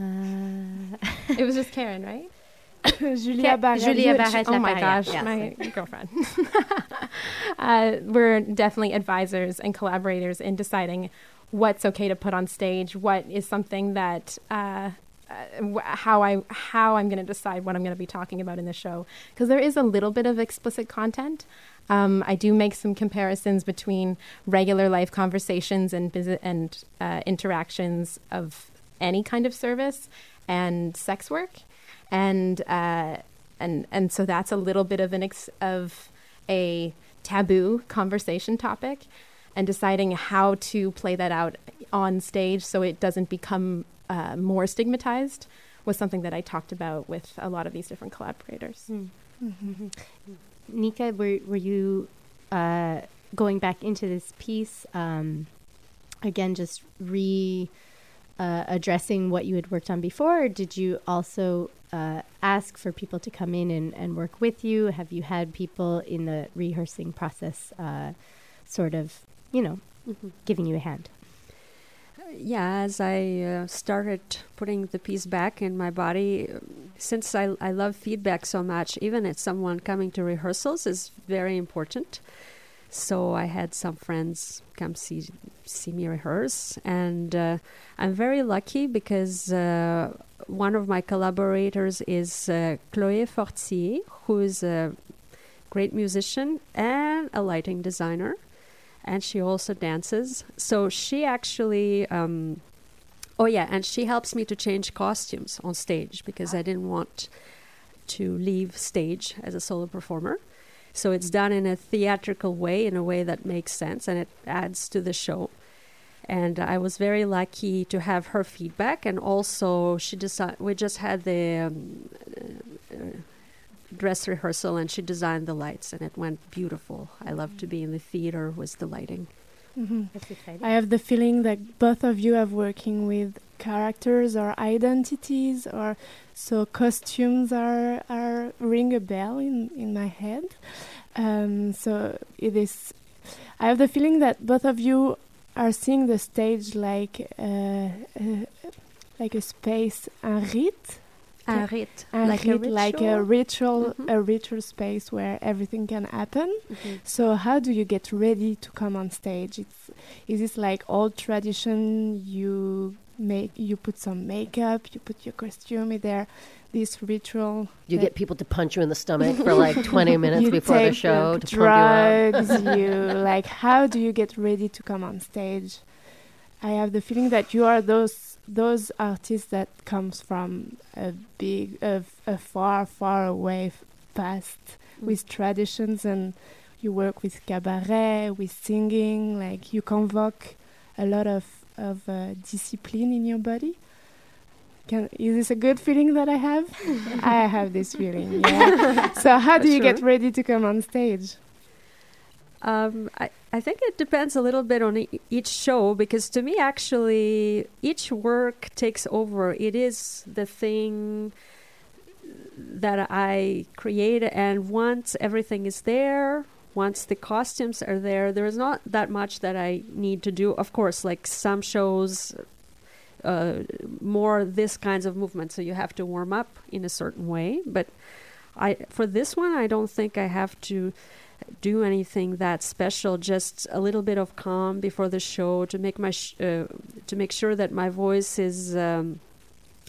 Uh, it was just Karen, right? Julia Barrett. Julia Barrett. Oh my gosh, yes. my girlfriend. uh, we're definitely advisors and collaborators in deciding what's okay to put on stage, what is something that. Uh, uh, how I how I'm going to decide what I'm going to be talking about in the show because there is a little bit of explicit content. Um, I do make some comparisons between regular life conversations and visit and uh, interactions of any kind of service and sex work and uh, and and so that's a little bit of an ex- of a taboo conversation topic, and deciding how to play that out on stage so it doesn't become uh, more stigmatized was something that I talked about with a lot of these different collaborators. Mm. Nika, were were you uh, going back into this piece um, again? Just re uh, addressing what you had worked on before, or did you also uh, ask for people to come in and, and work with you? Have you had people in the rehearsing process uh, sort of, you know, mm-hmm. giving you a hand? yeah, as I uh, started putting the piece back in my body, since I, I love feedback so much, even if someone coming to rehearsals is very important. So I had some friends come see see me rehearse, and uh, I'm very lucky because uh, one of my collaborators is uh, Chloé Fortier, who is a great musician and a lighting designer, and she also dances. So she actually. Um, oh yeah, and she helps me to change costumes on stage because I didn't want to leave stage as a solo performer. So it's done in a theatrical way, in a way that makes sense and it adds to the show. And I was very lucky to have her feedback, and also she decided we just had the um, uh, dress rehearsal, and she designed the lights, and it went beautiful. I love to be in the theater with the lighting. Mm-hmm. I have the feeling that both of you are working with characters or identities or so costumes are are ring a bell in in my head. Um, so it is. I have the feeling that both of you are seeing the stage like uh, uh, like a space, un rite. Un rite, Un like a rite, like a ritual? ritual, a ritual space where everything can happen. Mhm. So how do you get ready to come on stage? It's is this like old tradition? You make you put some makeup, you put your costume. There this ritual? You get people to punch you in the stomach for like 20 minutes before the show to pump you drugs. you like how do you get ready to come on stage? I have the feeling that you are those those artists that comes from a big, a, a far, far away f- past Mm. with traditions, and you work with cabaret, with singing. Like you convoke a lot of of uh, discipline in your body. Can, is this a good feeling that I have? I have this feeling. Yeah. so how do you get ready to come on stage? Um, I, I think it depends a little bit on e- each show because to me, actually, each work takes over. It is the thing that I create, and once everything is there, once the costumes are there, there is not that much that I need to do. Of course, like some shows, uh, more this kinds of movement, so you have to warm up in a certain way. But I, for this one, I don't think I have to do anything that special. Just a little bit of calm before the show to make my sh- uh, to make sure that my voice is um,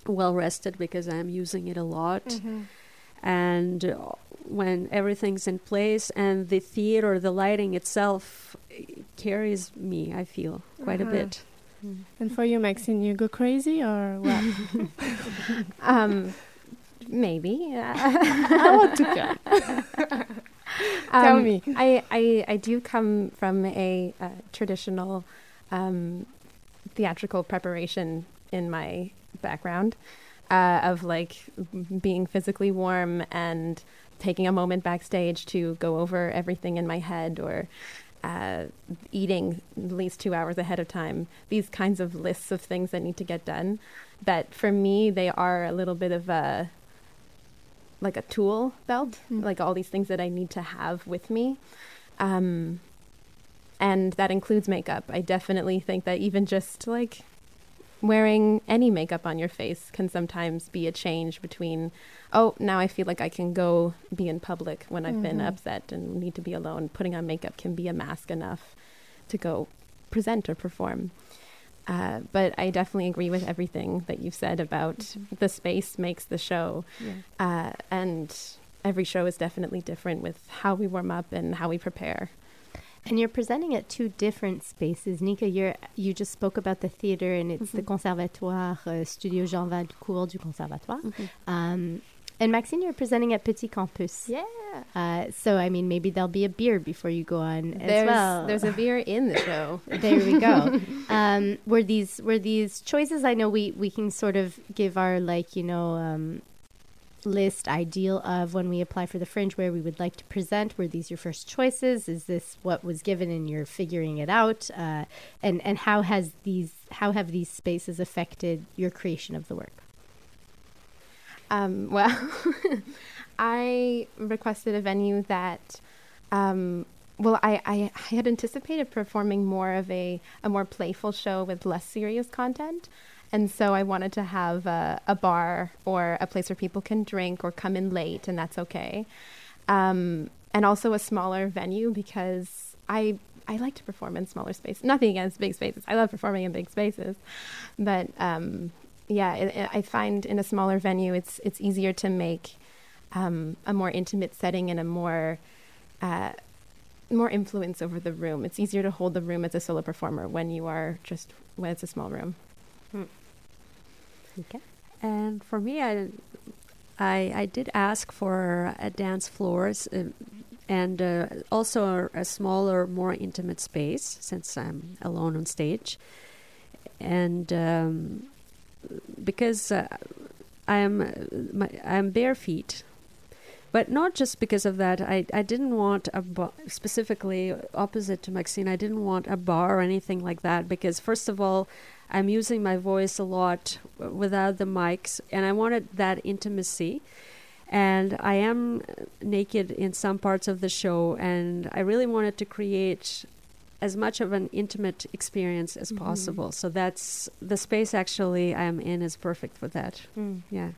well rested because I'm using it a lot. Mhm. And when everything's in place and the theater, the lighting itself carries me, I feel quite a Uh-huh. bit. And for you, Maxine, you go crazy or what? um, maybe. I want to come. Tell Um, me. I, I, I do come from a uh, traditional um, theatrical preparation in my background uh, of like being physically warm and taking a moment backstage to go over everything in my head or uh, eating at least two hours ahead of time. These kinds of lists of things that need to get done. That for me, they are a little bit of a like a tool belt, like all these things that I need to have with me. Um, and that includes makeup. I definitely think that even just like wearing any makeup on your face can sometimes be a change between, oh, now I feel like I can go be in public when I've been Mhm. upset and need to be alone. Putting on makeup can be a mask enough to go present or perform. Uh, but I definitely agree with everything that you've said about the space makes the show. Yeah. Uh, and every show is definitely different with how we warm up and how we prepare. And you're presenting at two different spaces. Nika, you're, you just spoke about the theater, and it's the Conservatoire, uh, Studio Jean Valcourt du Conservatoire. Um, and Maxine, you're presenting at Petit Campus. Yeah. Uh, so, I mean, maybe there'll be a beer before you go on as There's, well. there's a beer in the show. there we go. Um, were these were these choices? I know we we can sort of give our like you know um, list ideal of when we apply for the fringe where we would like to present. Were these your first choices? Is this what was given and you're figuring it out? Uh, and and how has these how have these spaces affected your creation of the work? Um, well, I requested a venue that, um, well, I, I, I had anticipated performing more of a, a more playful show with less serious content. And so I wanted to have a, a bar or a place where people can drink or come in late, and that's okay. Um, and also a smaller venue because I I like to perform in smaller spaces. Nothing against big spaces. I love performing in big spaces, but um, yeah, it, it- I find in a smaller venue it's it's easier to make um, a more intimate setting and a more uh, more influence over the room. It's easier to hold the room as a solo performer when you are just when it's a small room. Okay. And for me, I, I, I did ask for a dance floors uh, and uh, also a, a smaller, more intimate space since I'm alone on stage. And um, because uh, I'm uh, my, I'm bare feet, But not just because of that. I, I didn't want a bar, specifically opposite to Maxine. I didn't want a bar or anything like that because first of all, I'm using my voice a lot without the mics, and I wanted that intimacy. And I am naked in some parts of the show, and I really wanted to create as much of an intimate experience as Mhm. possible. So that's the space actually I'm in is perfect for that. Mm. Yeah.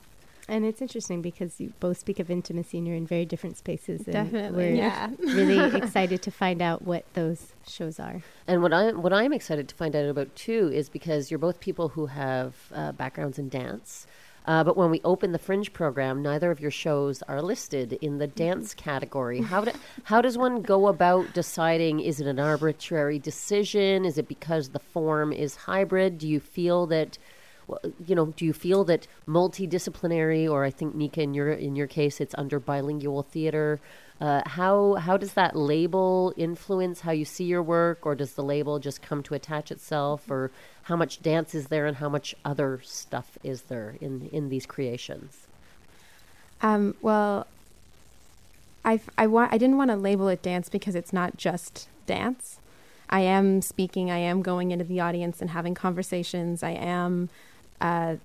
And it's interesting because you both speak of intimacy and you're in very different spaces. And Definitely, We're yeah. really excited to find out what those shows are. And what I'm, what I'm excited to find out about too is because you're both people who have uh, backgrounds in dance. Uh, but when we open the Fringe program, neither of your shows are listed in the dance category. How do, how does one go about deciding? Is it an arbitrary decision? Is it because the form is hybrid? Do you feel that, well, you know, do you feel that multidisciplinary, or I think Nika, in your in your case, it's under bilingual theater? Uh, how how does that label influence how you see your work, or does the label just come to attach itself, or how much dance is there and how much other stuff is there in in these creations? Um, well, I I want I didn't want to label it dance because it's not just dance. I am speaking. I am going into the audience and having conversations. I am uh,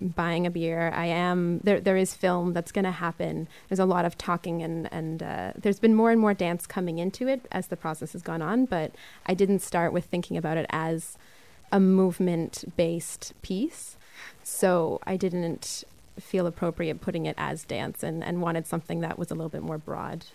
buying a beer. I am there. There is film that's going to happen. There's a lot of talking and and uh, there's been more and more dance coming into it as the process has gone on. But I didn't start with thinking about it as a movement based piece. So I didn't feel appropriate putting it as dance and, and wanted something that was a little bit more broad.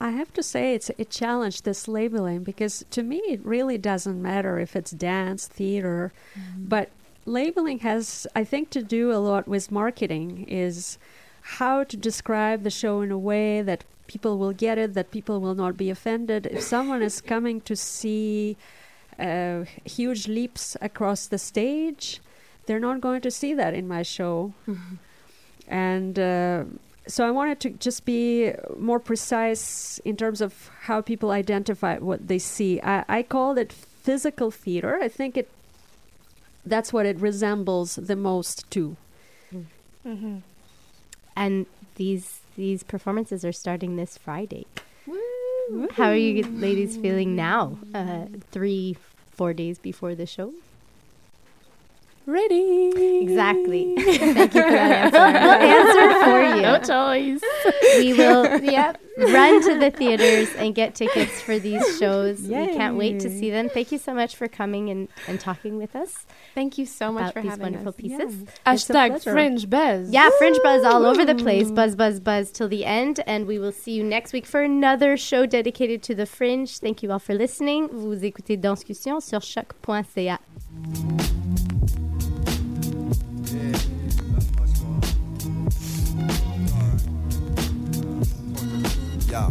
I have to say it's it challenged this labeling because to me it really doesn't matter if it's dance, theater, but labeling has I think to do a lot with marketing is how to describe the show in a way that people will get it, that people will not be offended. If someone is coming to see uh, huge leaps across the stage, they're not going to see that in my show. and uh, so I wanted to just be more precise in terms of how people identify what they see. I, I called it physical theater. I think it that's what it resembles the most to. Mm-hmm. And these these performances are starting this Friday. How are you ladies feeling now? Uh, three, four days before the show. Ready. Exactly. Thank you for that answer. We'll answer for you. No choice. We will yep, run to the theaters and get tickets for these shows. We can't wait to see them. Thank you so much for coming and, and talking with us. Thank you so much about for these having wonderful us. pieces. Yeah. It's Hashtag. Fringe Buzz. Yeah, Fringe Buzz all over the place. Buzz, buzz, buzz till the end. And we will see you next week for another show dedicated to the Fringe. Thank you all for listening. Vous écoutez Danscussion sur choc.ca. Yo,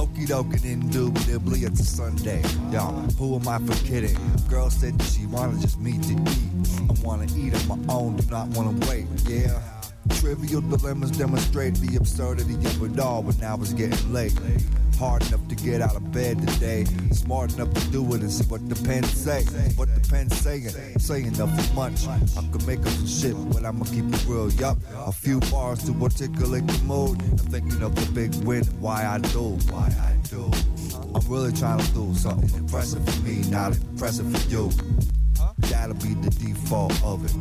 okie dokie indubitably, it's a Sunday. Yo, who am I for kidding? Girl said that she wanna just meet to eat. I wanna eat on my own, do not wanna wait. Yeah. Trivial dilemmas demonstrate the absurdity of it all, when I was getting late. Hard enough to get out of bed today. Smart enough to do it and see what the pen say. What the pen saying, saying nothing much. I could make up some shit, but I'ma keep it real. Yup, a few bars to articulate the mood. I'm thinking of the big win, why I do, why I do. I'm really trying to do something impressive for me, not impressive for you. That'll be the default of it.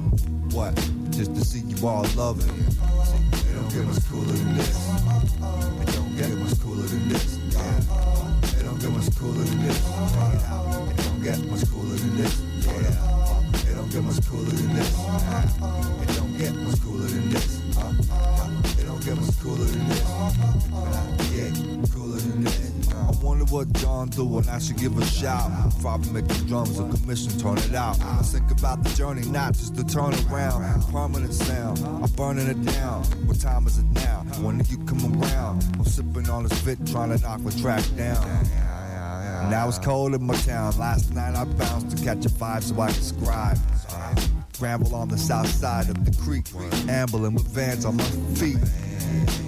What? Just to see you all loving it. Don't get much cooler than this. It don't get much cooler than this. Yeah. It don't get much cooler than this. It don't get much cooler than this. Yeah. It don't get much cooler than this. It don't get much cooler than this. It don't get much cooler than this. Yeah, cooler than this. Wonder what John do and I should give a shout. Probably make the drums a commission, turn it out. I think about the journey, not just the turn around. Permanent sound, I'm burning it down. What time is it now? When do you come around? I'm sipping on this fit, trying to knock the track down. Now it's cold in my town. Last night I bounced to catch a vibe so I can scribe. Scramble on the south side of the creek, ambling with vans on my feet.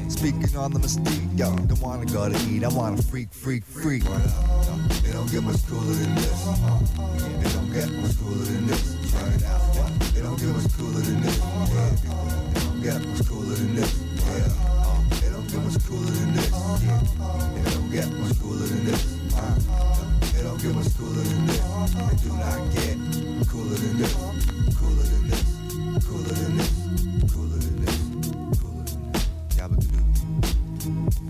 Speaking on the mystique, yo, don't wanna go to eat, I wanna freak, freak, freak. It don't get much cooler than this. It don't get much cooler than this. Turn it out. It don't get much cooler than this. It don't get much cooler than this. It don't get much cooler than this. It don't get much cooler than this. It don't get much cooler than this. It do not get cooler than this. Cooler than this. Cooler than this. Cooler than this. Thank you.